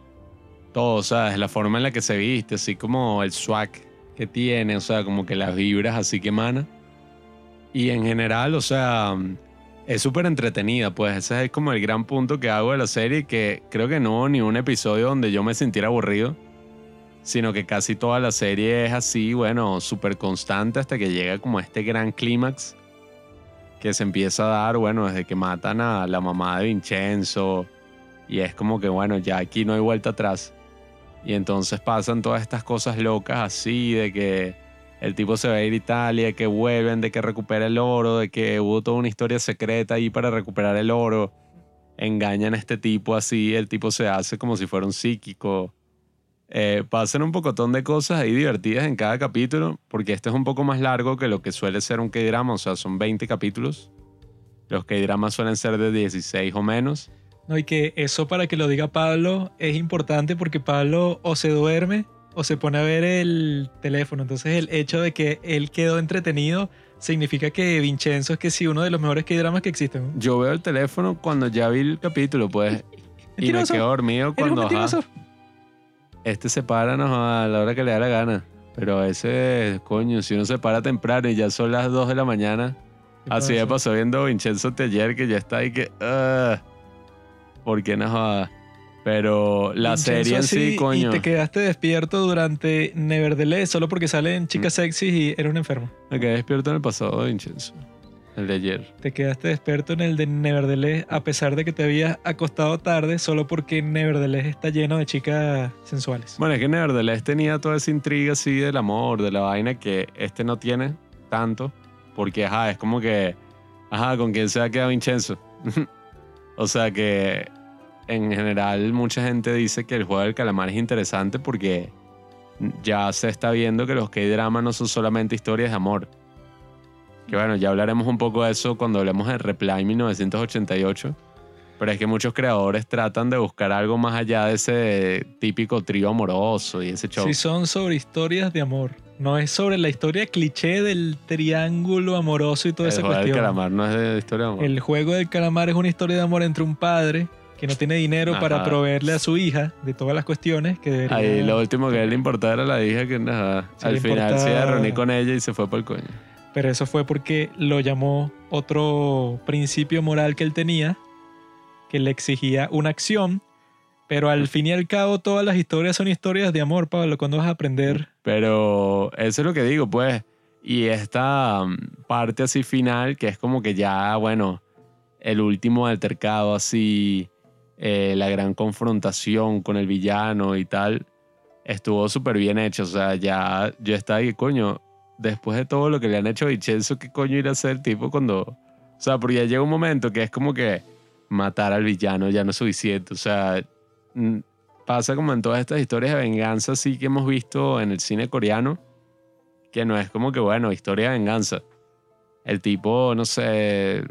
Todo, o sea, es la forma en la que se viste, así como el swag que tiene, o sea, como que las vibras así que emana. Y en general, o sea, es súper entretenida, pues ese es como el gran punto que hago de la serie, que creo que no hubo ni un episodio donde yo me sintiera aburrido sino que casi toda la serie es así, bueno, súper constante hasta que llega como este gran clímax que se empieza a dar, bueno, desde que matan a la mamá de Vincenzo y es como que, bueno, ya aquí no hay vuelta atrás. Y entonces pasan todas estas cosas locas así, de que el tipo se va a ir a Italia, que vuelven, de que recupera el oro, de que hubo toda una historia secreta ahí para recuperar el oro. Engañan a este tipo así, el tipo se hace como si fuera un psíquico. Eh, pasan un pocotón de cosas ahí divertidas en cada capítulo, porque este es un poco más largo que lo que suele ser un K-drama, o sea, son 20 capítulos. Los K-dramas suelen ser de 16 o menos. No, y que eso para que lo diga Pablo es importante porque Pablo o se duerme o se pone a ver el teléfono. Entonces el hecho de que él quedó entretenido significa que Vincenzo es que sí, uno de los mejores K-dramas que existen. Yo veo el teléfono cuando ya vi el capítulo, pues, y me quedo dormido cuando ajá. Este se para no, a la hora que le da la gana. Pero a ese, coño, si uno se para temprano y ya son las 2 de la mañana, ¿Qué Así me pasó viendo Vincenzo ayer que ya está ahí que. ah, ¿Por qué no joda? Pero la Vincenzo serie en sí, coño. Y te quedaste despierto durante Nevertheless solo porque salen chicas Mm. sexys y eres un enfermo. Me quedé despierto en el pasado Vincenzo. El de ayer. Te quedaste despierto en el de Nevertheless a pesar de que te habías acostado tarde solo porque Nevertheless está lleno de chicas sensuales. Bueno, es que Nevertheless tenía toda esa intriga así del amor, de la vaina que este no tiene tanto. Porque, ajá, es como que. Ajá, ¿con quién se va a quedar Vincenzo? o sea que. En general, mucha gente dice que el juego del calamar es interesante porque ya se está viendo que los K-dramas no son solamente historias de amor. Que bueno, ya hablaremos un poco de eso cuando hablemos de Reply 1988. Pero es que muchos creadores tratan de buscar algo más allá de ese típico trío amoroso y ese show. Si son sobre historias de amor. No es sobre la historia cliché del triángulo amoroso y toda el esa juego del cuestión. calamar no es de historia de amor. El juego del calamar es una historia de amor entre un padre que no tiene dinero para proveerle a su hija de todas las cuestiones que debería- Ahí lo último que a él le importaba era la hija que nada. Sí, al final se importaba- reuní con ella y se fue por el coño. Pero eso fue porque lo llamó otro principio moral que él tenía, que le exigía una acción. Pero al fin y al cabo, todas las historias son historias de amor, Pablo. ¿Cuándo vas a aprender? Pero eso es lo que digo, pues. Y esta mm, parte así final, que es como que ya, bueno, el último altercado así, eh, la gran confrontación con el villano y tal, estuvo súper bien hecho. O sea, ya yo estaba ahí, coño, después de todo lo que le han hecho a Vincenzo, ¿qué coño irá a hacer el tipo cuando... O sea, porque ya llega un momento que es como que matar al villano ya no es suficiente. O sea, pasa como en todas estas historias de venganza así que hemos visto en el cine coreano, que no es como que, bueno, historia de venganza. El tipo, no sé,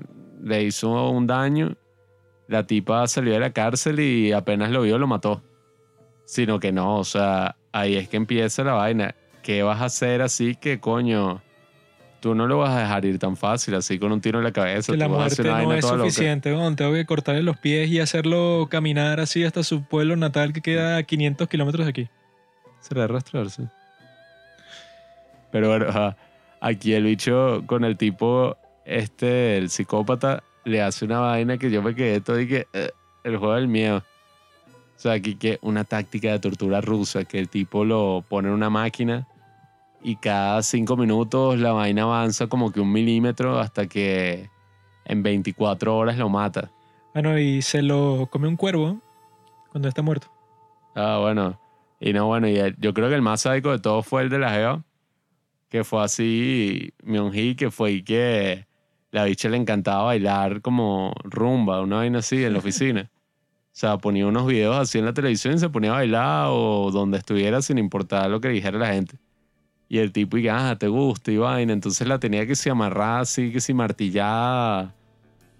le hizo un daño, la tipa salió de la cárcel y apenas lo vio lo mató. Sino que no, o sea, ahí es que empieza la vaina. ¿Qué vas a hacer así que, coño, tú no lo vas a dejar ir tan fácil, así con un tiro en la cabeza? Que la muerte no es suficiente. weón. Tengo que cortarle los pies y hacerlo caminar así hasta su pueblo natal que queda a 500 kilómetros de aquí. Será arrastrarse. Pero bueno, aquí el bicho con el tipo, este, el psicópata, le hace una vaina que yo me quedé todo y que eh, el juego del miedo. O sea, aquí que una táctica de tortura rusa, que el tipo lo pone en una máquina y cada cinco minutos la vaina avanza como que un milímetro hasta que en 24 horas lo mata. Bueno, y se lo come un cuervo cuando está muerto. Ah, bueno. Y no, bueno, y el- yo creo que el más sádico de todos fue el de la Jeva, que fue así, Myung-hee, que fue y que la bicha le encantaba bailar como rumba, una vaina así en la oficina. O sea, ponía unos videos así en la televisión y se ponía a bailar o donde estuviera sin importar lo que dijera la gente. Y el tipo, y ah, te gusta y vaina. Entonces la tenía que se amarrar así, que se martillaba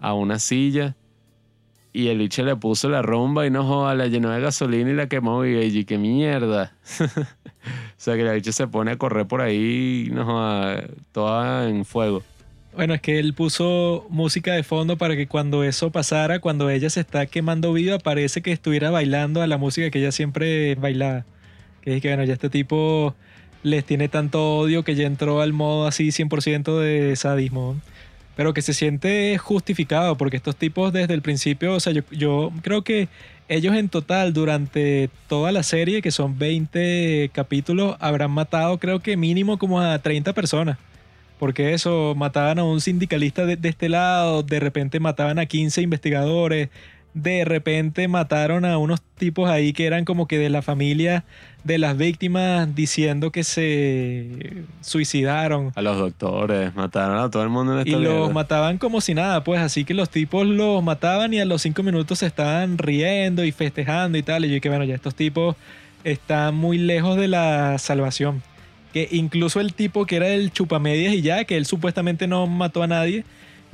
a una silla. Y el bicho le puso la rumba y no joda, la llenó de gasolina y la quemó. Y y qué mierda. o sea, que la bicha se pone a correr por ahí, no joda, toda en fuego. Bueno, es que él puso música de fondo para que cuando eso pasara, cuando ella se está quemando viva, parece que estuviera bailando a la música que ella siempre bailaba. Que es que, bueno, ya este tipo les tiene tanto odio que ya entró al modo así 100% de sadismo. Pero que se siente justificado, porque estos tipos desde el principio, o sea, yo, creo que ellos en total durante toda la serie, que son 20 capítulos, habrán matado creo que mínimo como a 30 personas. Porque eso, mataban a un sindicalista de, este lado, de repente mataban a 15 investigadores, de repente mataron a unos tipos ahí que eran como que de la familia de las víctimas diciendo que se suicidaron. A los doctores, mataron a todo el mundo en esta Y los mataban como si nada, pues así que los tipos los mataban y a los cinco minutos se estaban riendo y festejando y tal. Y yo dije, bueno, ya estos tipos están muy lejos de la salvación que incluso el tipo que era el chupamedias y ya, que él supuestamente no mató a nadie,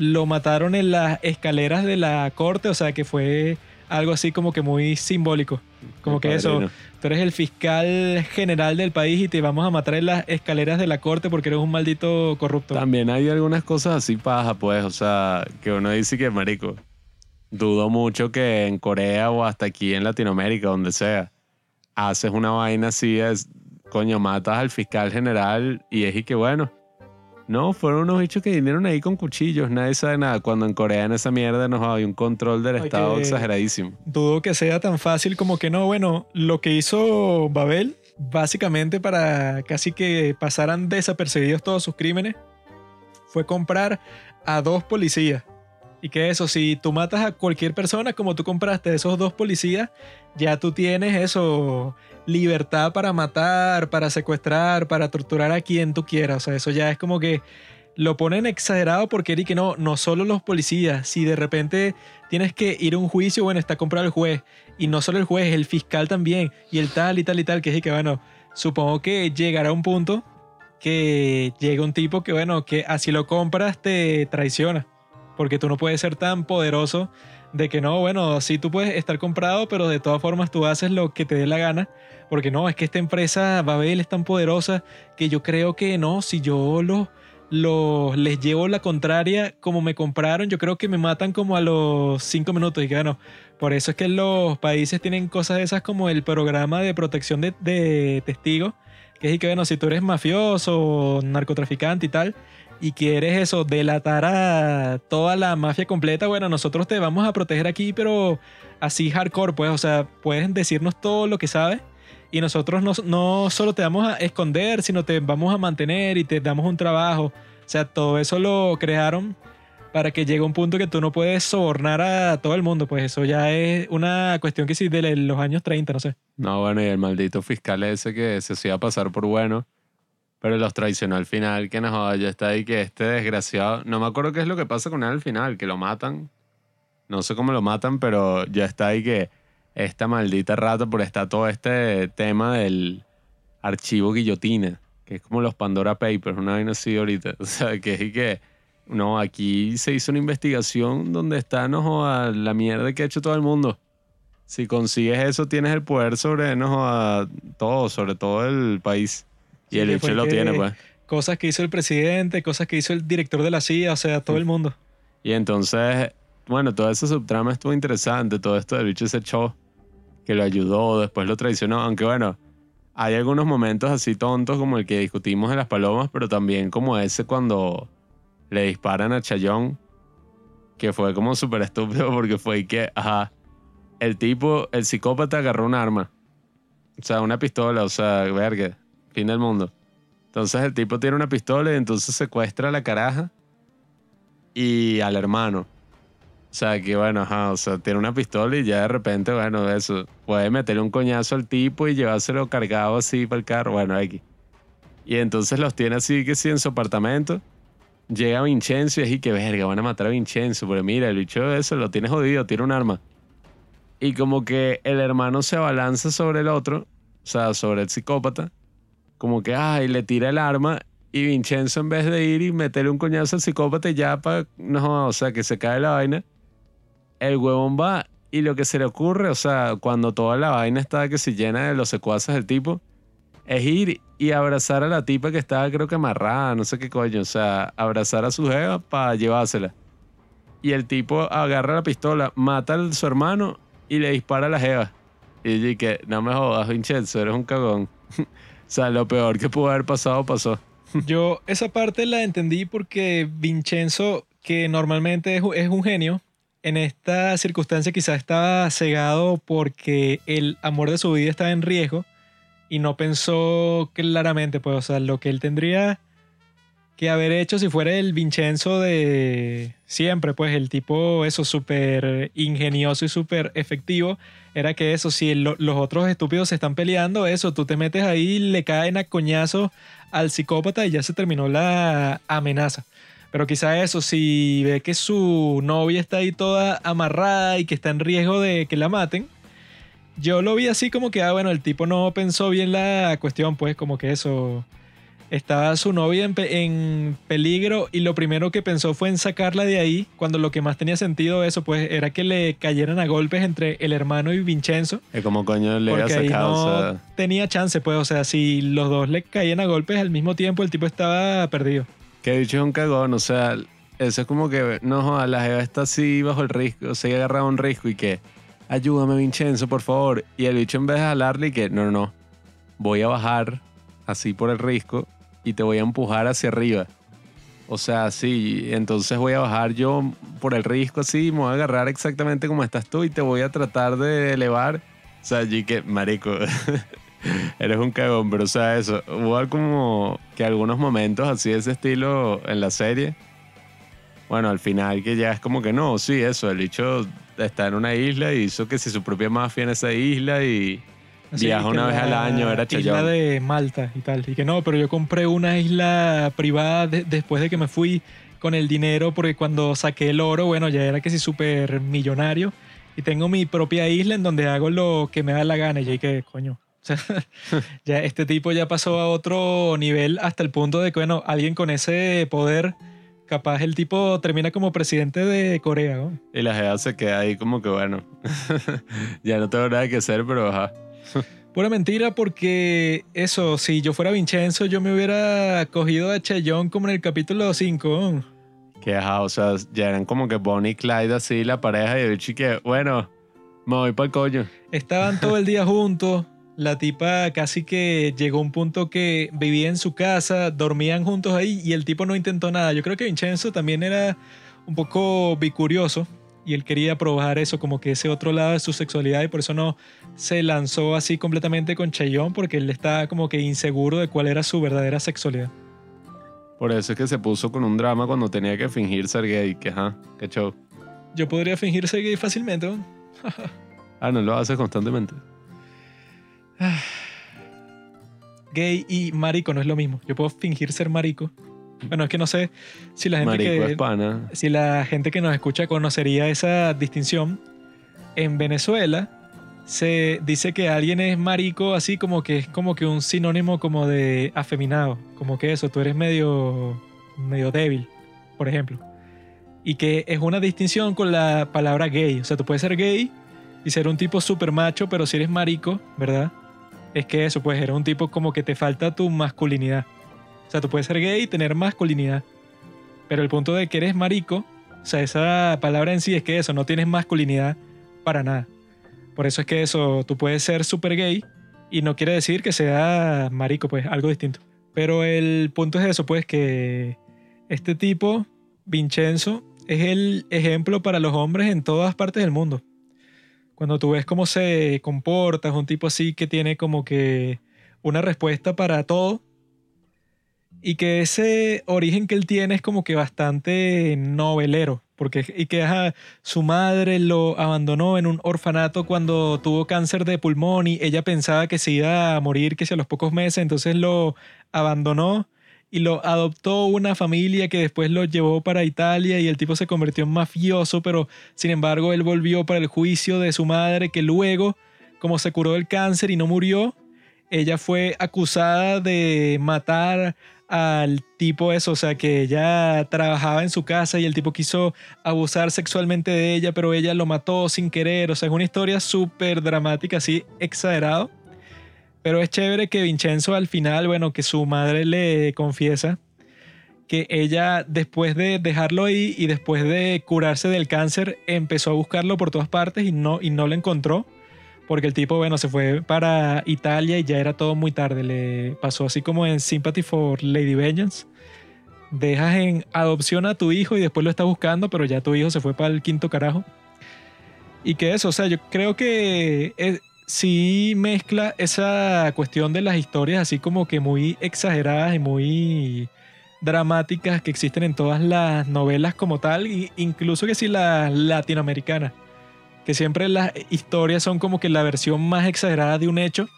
lo mataron en las escaleras de la corte, o sea que fue algo así como que muy simbólico. Como que eso, tú eres el fiscal general del país y te vamos a matar en las escaleras de la corte porque eres un maldito corrupto. También hay algunas cosas así paja, pues, o sea, que uno dice que, marico, dudo mucho que en Corea o hasta aquí en Latinoamérica, donde sea, haces una vaina así, es, coño, matas al fiscal general y es y que bueno. No, fueron unos bichos que vinieron ahí con cuchillos, nadie sabe nada. Cuando en Corea en esa mierda nos hay un control del Estado exageradísimo. Dudo que sea tan fácil como que no, bueno, lo que hizo Babel, básicamente para casi que pasaran desapercibidos todos sus crímenes, fue comprar a dos policías. Y que eso, si tú matas a cualquier persona como tú compraste esos dos policías, ya tú tienes eso, libertad para matar, para secuestrar, para torturar a quien tú quieras. O sea, eso ya es como que lo ponen exagerado porque que no, no solo los policías, si de repente tienes que ir a un juicio, bueno, está comprado el juez, y no solo el juez, el fiscal también, y el tal y tal y tal, que es que, bueno, supongo que llegará un punto que llega un tipo que, bueno, que así lo compras te traiciona, porque tú no puedes ser tan poderoso de que no, bueno, sí tú puedes estar comprado, pero de todas formas tú haces lo que te dé la gana, porque no, es que esta empresa Babel es tan poderosa que yo creo que no, si yo los, los les llevo la contraria como me compraron, yo creo que me matan como a los cinco minutos y que bueno, por eso es que los países tienen cosas de esas como el programa de protección de, de testigos, que es que bueno, si tú eres mafioso, narcotraficante y tal, y quieres eso, delatar a toda la mafia completa, bueno, nosotros te vamos a proteger aquí, pero así hardcore, pues, o sea, puedes decirnos todo lo que sabes y nosotros no, no solo te vamos a esconder, sino te vamos a mantener y te damos un trabajo. O sea, todo eso lo crearon para que llegue un punto que tú no puedes sobornar a todo el mundo, pues eso ya es una cuestión que sí de los años 30, no sé. No, bueno, y el maldito fiscal ese que se hacía pasar por bueno pero los traicionó al final, que no ya está ahí que este desgraciado. No me acuerdo qué es lo que pasa con él al final, que lo matan. No sé cómo lo matan, pero ya está ahí que esta maldita rata, por está todo este tema del archivo guillotina, que es como los Pandora Papers, una vaina así ahorita. O sea, que es que. No, aquí se hizo una investigación donde está no, la mierda que ha hecho todo el mundo. Si consigues eso, tienes el poder sobre no, todo, sobre todo el país. Y el hecho lo tiene, pues. Cosas que hizo el presidente, cosas que hizo el director de la CIA, o sea, todo el mundo. Y entonces, bueno, todo ese subtrama estuvo interesante, todo esto del bicho se echó, que lo ayudó, después lo traicionó, aunque bueno, hay algunos momentos así tontos como el que discutimos en las palomas, pero también como ese cuando le disparan a Chayón, que fue como súper estúpido porque fue que, ajá, el tipo, el psicópata agarró un arma, o sea, una pistola, o sea, verga, fin del mundo. Entonces el tipo tiene una pistola y entonces secuestra a la caraja y al hermano. O sea, que bueno, ajá, o sea, tiene una pistola y ya de repente, bueno, eso, puede meterle un coñazo al tipo y llevárselo cargado así para el carro, bueno, aquí. Y entonces los tiene así que sí en su apartamento llega Vincenzo y y que verga, van a matar a Vincenzo, pero mira, el bicho eso lo tiene jodido, tiene un arma. Y como que el hermano se abalanza sobre el otro, o sea, sobre el psicópata, como que, ay, le tira el arma y Vincenzo en vez de ir y meterle un coñazo al psicópata ya para, no, o sea, que se cae la vaina, el huevón va y lo que se le ocurre, o sea, cuando toda la vaina está que se llena de los secuaces del tipo, es ir y abrazar a la tipa que estaba creo que amarrada, no sé qué coño, o sea, abrazar a su jeva para llevársela. Y el tipo agarra la pistola, mata a su hermano y le dispara a la jeva. Y dije que no me jodas, Vincenzo, eres un cagón. sea, lo peor que pudo haber pasado pasó. Yo esa parte la entendí porque Vincenzo, que normalmente es, es un genio, en esta circunstancia quizás estaba cegado porque el amor de su vida estaba en riesgo y no pensó claramente, pues, o sea, lo que él tendría que haber hecho si fuera el Vincenzo de siempre, pues el tipo eso súper ingenioso y súper efectivo, era que eso, si los otros estúpidos se están peleando, eso, tú te metes ahí, le caen a coñazo al psicópata y ya se terminó la amenaza. Pero quizá eso, si ve que su novia está ahí toda amarrada y que está en riesgo de que la maten, yo lo vi así como que, ah, bueno, el tipo no pensó bien la cuestión, pues como que eso, estaba su novia en, peligro y lo primero que pensó fue en sacarla de ahí, cuando lo que más tenía sentido eso, pues era que le cayeran a golpes entre el hermano y Vincenzo. Es como coño le había sacado, no tenía chance, pues, o sea, si los dos le caían a golpes al mismo tiempo, el tipo estaba perdido. Que dicho es un cagón, o sea, eso es como que, no, la jeva está así bajo el riesgo, o sea, agarrado un riesgo y que, ayúdame Vincenzo, por favor. Y el bicho en vez de jalarle y que, no, no, no, voy a bajar así por el risco y te voy a empujar hacia arriba. O sea, sí, entonces voy a bajar yo por el risco así, me voy a agarrar exactamente como estás tú y te voy a tratar de elevar. O sea, allí que, marico, Eres un cagón, pero o sea, eso. Hubo como que algunos momentos así de ese estilo en la serie. Bueno, al final que ya es como que no, sí, eso. El bicho está en una isla y hizo que si su propia mafia en esa isla y viaja una vez al año, era Chayón. Isla de Malta y tal. Y que no, pero yo compré una isla privada después de que me fui con el dinero porque cuando saqué el oro, bueno, ya era que sí súper millonario. Y tengo mi propia isla en donde hago lo que me da la gana. Y que, coño, ya este tipo ya pasó a otro nivel hasta el punto de que, bueno, alguien con ese poder, capaz el tipo termina como presidente de Corea. Y la GEA se queda ahí como que, bueno, ya no tengo nada que hacer, pero ajá. Pura mentira porque eso, si yo fuera Vincenzo, yo me hubiera cogido a Cheyón como en el capítulo 5. Que ajá, o sea, ya eran como que Bonnie y Clyde así, la pareja, y el chique, bueno, me voy para el coño. Estaban todo el día juntos, la tipa casi que llegó a un punto que vivía en su casa, dormían juntos ahí y el tipo no intentó nada. Yo creo que Vincenzo también era un poco bicurioso y él quería probar eso, como que ese otro lado de su sexualidad y por eso no se lanzó así completamente con Cheyón porque él estaba como que inseguro de cuál era su verdadera sexualidad. Por eso es que se puso con un drama cuando tenía que fingir ser gay, que ajá, qué show. Yo podría fingir ser gay fácilmente. ah, no lo haces constantemente. Gay y marico no es lo mismo. Yo puedo fingir ser marico. Bueno, es que no sé si la gente que si la gente que nos escucha conocería esa distinción. En Venezuela se dice que alguien es marico así como que es como que un sinónimo como de afeminado, como que eso, tú eres medio medio débil, por ejemplo. Y que es una distinción con la palabra gay, o sea, tú puedes ser gay y ser un tipo súper macho, pero si eres marico, ¿verdad? es que eso, pues eres un tipo como que te falta tu masculinidad. O sea, tú puedes ser gay y tener masculinidad. Pero el punto de que eres marico, o sea, esa palabra en sí es que eso, no tienes masculinidad para nada. Por eso es que eso, tú puedes ser súper gay y no quiere decir que sea marico, pues algo distinto. Pero el punto es eso, pues que este tipo, Vincenzo, es el ejemplo para los hombres en todas partes del mundo cuando tú ves cómo se comporta, es un tipo así que tiene como que una respuesta para todo y que ese origen que él tiene es como que bastante novelero, porque y que su madre lo abandonó en un orfanato cuando tuvo cáncer de pulmón y ella pensaba que se iba a morir que si a los pocos meses, entonces lo abandonó y lo adoptó una familia que después lo llevó para Italia y el tipo se convirtió en mafioso, pero sin embargo él volvió para el juicio de su madre que luego, como se curó del cáncer y no murió, ella fue acusada de matar al tipo eso, o sea, que ella trabajaba en su casa y el tipo quiso abusar sexualmente de ella, pero ella lo mató sin querer, o sea, es una historia súper dramática, así exagerado. Pero es chévere que Vincenzo al final, bueno, que su madre le confiesa que ella después de dejarlo ahí y después de curarse del cáncer empezó a buscarlo por todas partes y no, y no lo encontró porque el tipo, bueno, se fue para Italia y ya era todo muy tarde. Le pasó así como en Sympathy for Lady Vengeance. Dejas en adopción a tu hijo y después lo estás buscando, pero ya tu hijo se fue para el quinto carajo. Y que eso, o sea, yo creo que es, sí mezcla esa cuestión de las historias así como que muy exageradas y muy dramáticas que existen en todas las novelas como tal, incluso que sí las latinoamericanas que siempre las historias son como que la versión más exagerada de un hecho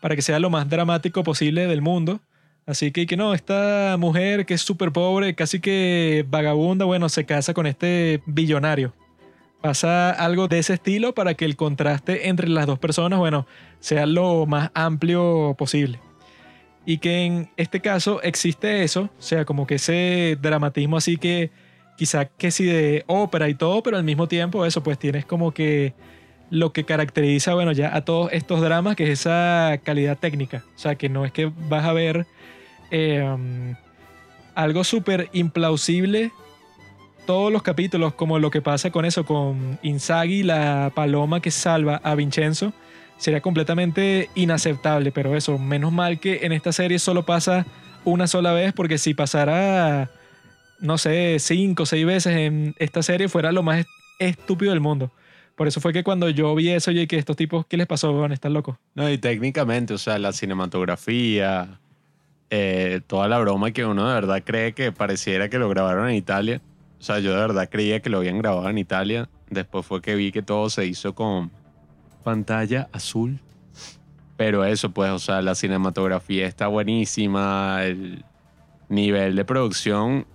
para que sea lo más dramático posible del mundo. Así que, que no, esta mujer que es súper pobre, casi que vagabunda, bueno, se casa con este billonario. Pasa algo de ese estilo para que el contraste entre las dos personas, bueno, sea lo más amplio posible. Y que en este caso existe eso, o sea, como que ese dramatismo así que quizá que sí de ópera y todo, pero al mismo tiempo eso, pues tienes como que lo que caracteriza, bueno, ya a todos estos dramas, que es esa calidad técnica. O sea, que no es que vas a ver em, algo súper implausible todos los capítulos, como lo que pasa con eso, con Inzaghi, la paloma que salva a Vincenzo, sería completamente inaceptable, pero eso, menos mal que en esta serie solo pasa una sola vez, porque si pasara no sé, cinco o seis veces en esta serie fuera lo más estúpido del mundo. Por eso fue que cuando yo vi eso, oye, que estos tipos, ¿qué les pasó? Van a estar locos. No, y técnicamente, o sea, la cinematografía, eh, toda la broma que uno de verdad cree que pareciera que lo grabaron en Italia. O sea, yo de verdad creía que lo habían grabado en Italia. Después fue que vi que todo se hizo con pantalla azul. Pero eso, pues, o sea, la cinematografía está buenísima. El nivel de producción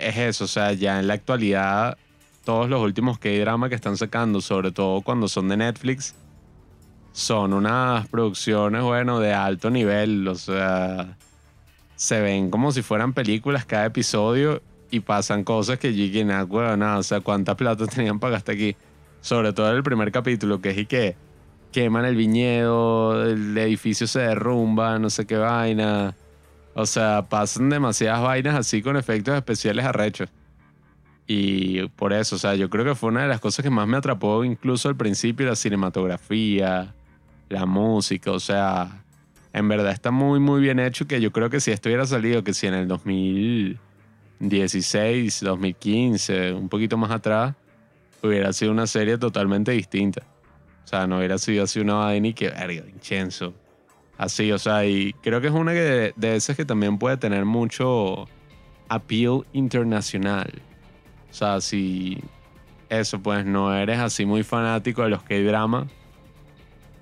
es eso, o sea, ya en la actualidad, todos los últimos K-drama que están sacando, sobre todo cuando son de Netflix, son unas producciones, bueno, de alto nivel, o sea, se ven como si fueran películas cada episodio y pasan cosas que bueno, nada, o sea, cuánta plata tenían para gastar aquí. Sobre todo en el primer capítulo, que es y que queman el viñedo, el edificio se derrumba, no sé qué vaina. O sea, pasan demasiadas vainas así con efectos especiales arrechos. Y por eso, o sea, yo creo que fue una de las cosas que más me atrapó incluso al principio, la cinematografía, la música, o sea, en verdad está muy, muy bien hecho que yo creo que si esto hubiera salido, que si en el 2016, 2015, un poquito más atrás, hubiera sido una serie totalmente distinta. O sea, no hubiera sido así una vaina y que, verga, Vincenzo Así, o sea, y creo que es una de, de esas que también puede tener mucho appeal internacional. O sea, si eso, pues no eres así muy fanático de los K-drama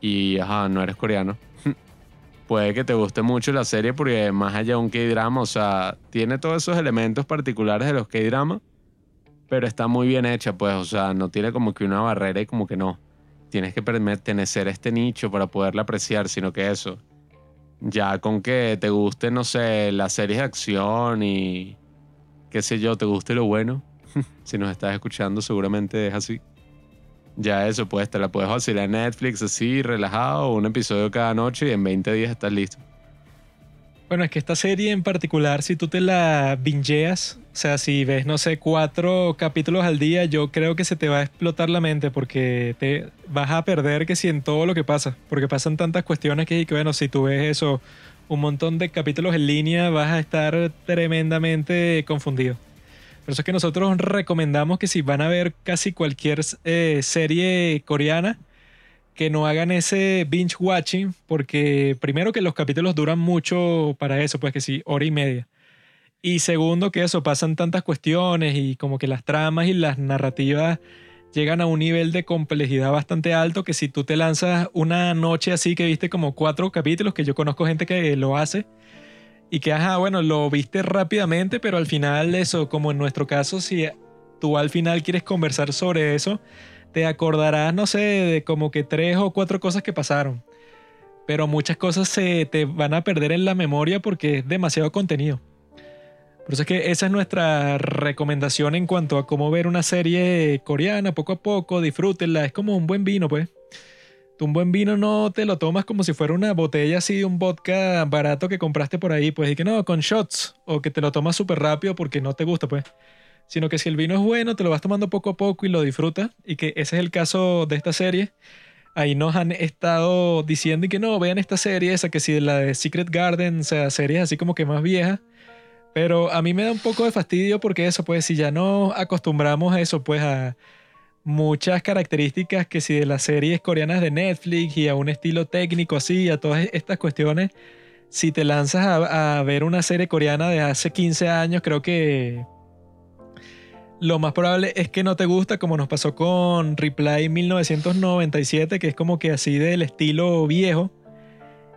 y, ajá, no eres coreano. puede que te guste mucho la serie porque más allá de un K-drama, o sea, tiene todos esos elementos particulares de los K-drama, pero está muy bien hecha, pues, o sea, no tiene como que una barrera y como que no. Tienes que pertenecer a este nicho para poderla apreciar, sino que eso ya con que te guste, no sé, las series de acción y qué sé yo, te guste lo bueno. si nos estás escuchando, seguramente es así. Ya eso, pues te la puedes vacilar en Netflix así, relajado, un episodio cada noche y en 20 días estás listo. Bueno, es que esta serie en particular, si tú te la bingeas, o sea, si ves, no sé, cuatro capítulos al día, yo creo que se te va a explotar la mente porque te vas a perder que si en todo lo que pasa, porque pasan tantas cuestiones que, bueno, si tú ves eso, un montón de capítulos en línea, vas a estar tremendamente confundido. Por eso es que nosotros recomendamos que si van a ver casi cualquier eh, serie coreana, que no hagan ese binge watching, porque primero que los capítulos duran mucho para eso, pues que sí, hora y media. Y segundo que eso, pasan tantas cuestiones y como que las tramas y las narrativas llegan a un nivel de complejidad bastante alto que si tú te lanzas una noche así que viste como cuatro capítulos, que yo conozco gente que lo hace, y que, ajá, bueno, lo viste rápidamente, pero al final eso, como en nuestro caso, si tú al final quieres conversar sobre eso, te acordarás, no sé, de como que tres o cuatro cosas que pasaron. Pero muchas cosas se te van a perder en la memoria porque es demasiado contenido. Por eso es que esa es nuestra recomendación en cuanto a cómo ver una serie coreana poco a poco, disfrútenla, es como un buen vino, pues. Tú un buen vino no te lo tomas como si fuera una botella así de un vodka barato que compraste por ahí, pues, y que no, con shots, o que te lo tomas súper rápido porque no te gusta, pues. Sino que si el vino es bueno, te lo vas tomando poco a poco y lo disfrutas, y que ese es el caso de esta serie. Ahí nos han estado diciendo y que no, vean esta serie, esa que si la de Secret Garden, o sea, series así como que más viejas pero a mí me da un poco de fastidio porque eso, pues si ya no acostumbramos a eso, pues a muchas características que si de las series coreanas de Netflix y a un estilo técnico así, a todas estas cuestiones, si te lanzas a, ver una serie coreana de hace 15 años, creo que lo más probable es que no te gusta, como nos pasó con Reply 1997, que es como que así del estilo viejo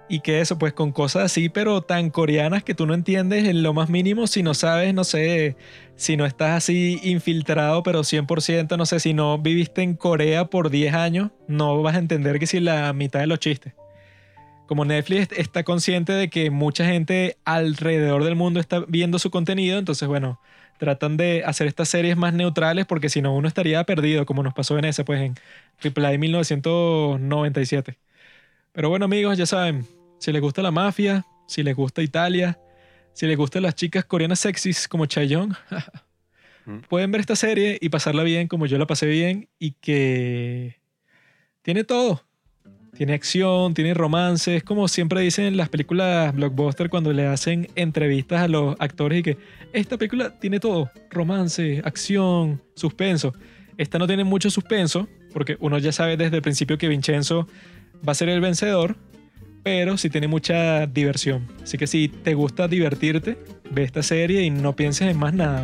y que eso, pues con cosas así, pero tan coreanas que tú no entiendes en lo más mínimo si no sabes, no sé, si no estás así infiltrado, pero 100%, no sé, si no viviste en Corea por 10 años, no vas a entender que si la mitad de los chistes. Como Netflix está consciente de que mucha gente alrededor del mundo está viendo su contenido, entonces bueno, tratan de hacer estas series más neutrales porque si no uno estaría perdido, como nos pasó en ese, pues en Reply 1997. Pero bueno amigos, ya saben, si les gusta la mafia, si les gusta Italia, si les gustan las chicas coreanas sexys como Chaeyoung, mm. pueden ver esta serie y pasarla bien como yo la pasé bien y que tiene todo. Tiene acción, tiene romance, es como siempre dicen en las películas blockbuster cuando le hacen entrevistas a los actores y que esta película tiene todo, romance, acción, suspenso. Esta no tiene mucho suspenso porque uno ya sabe desde el principio que Vincenzo va a ser el vencedor, pero sí tiene mucha diversión. Así que si te gusta divertirte, ve esta serie y no pienses en más nada.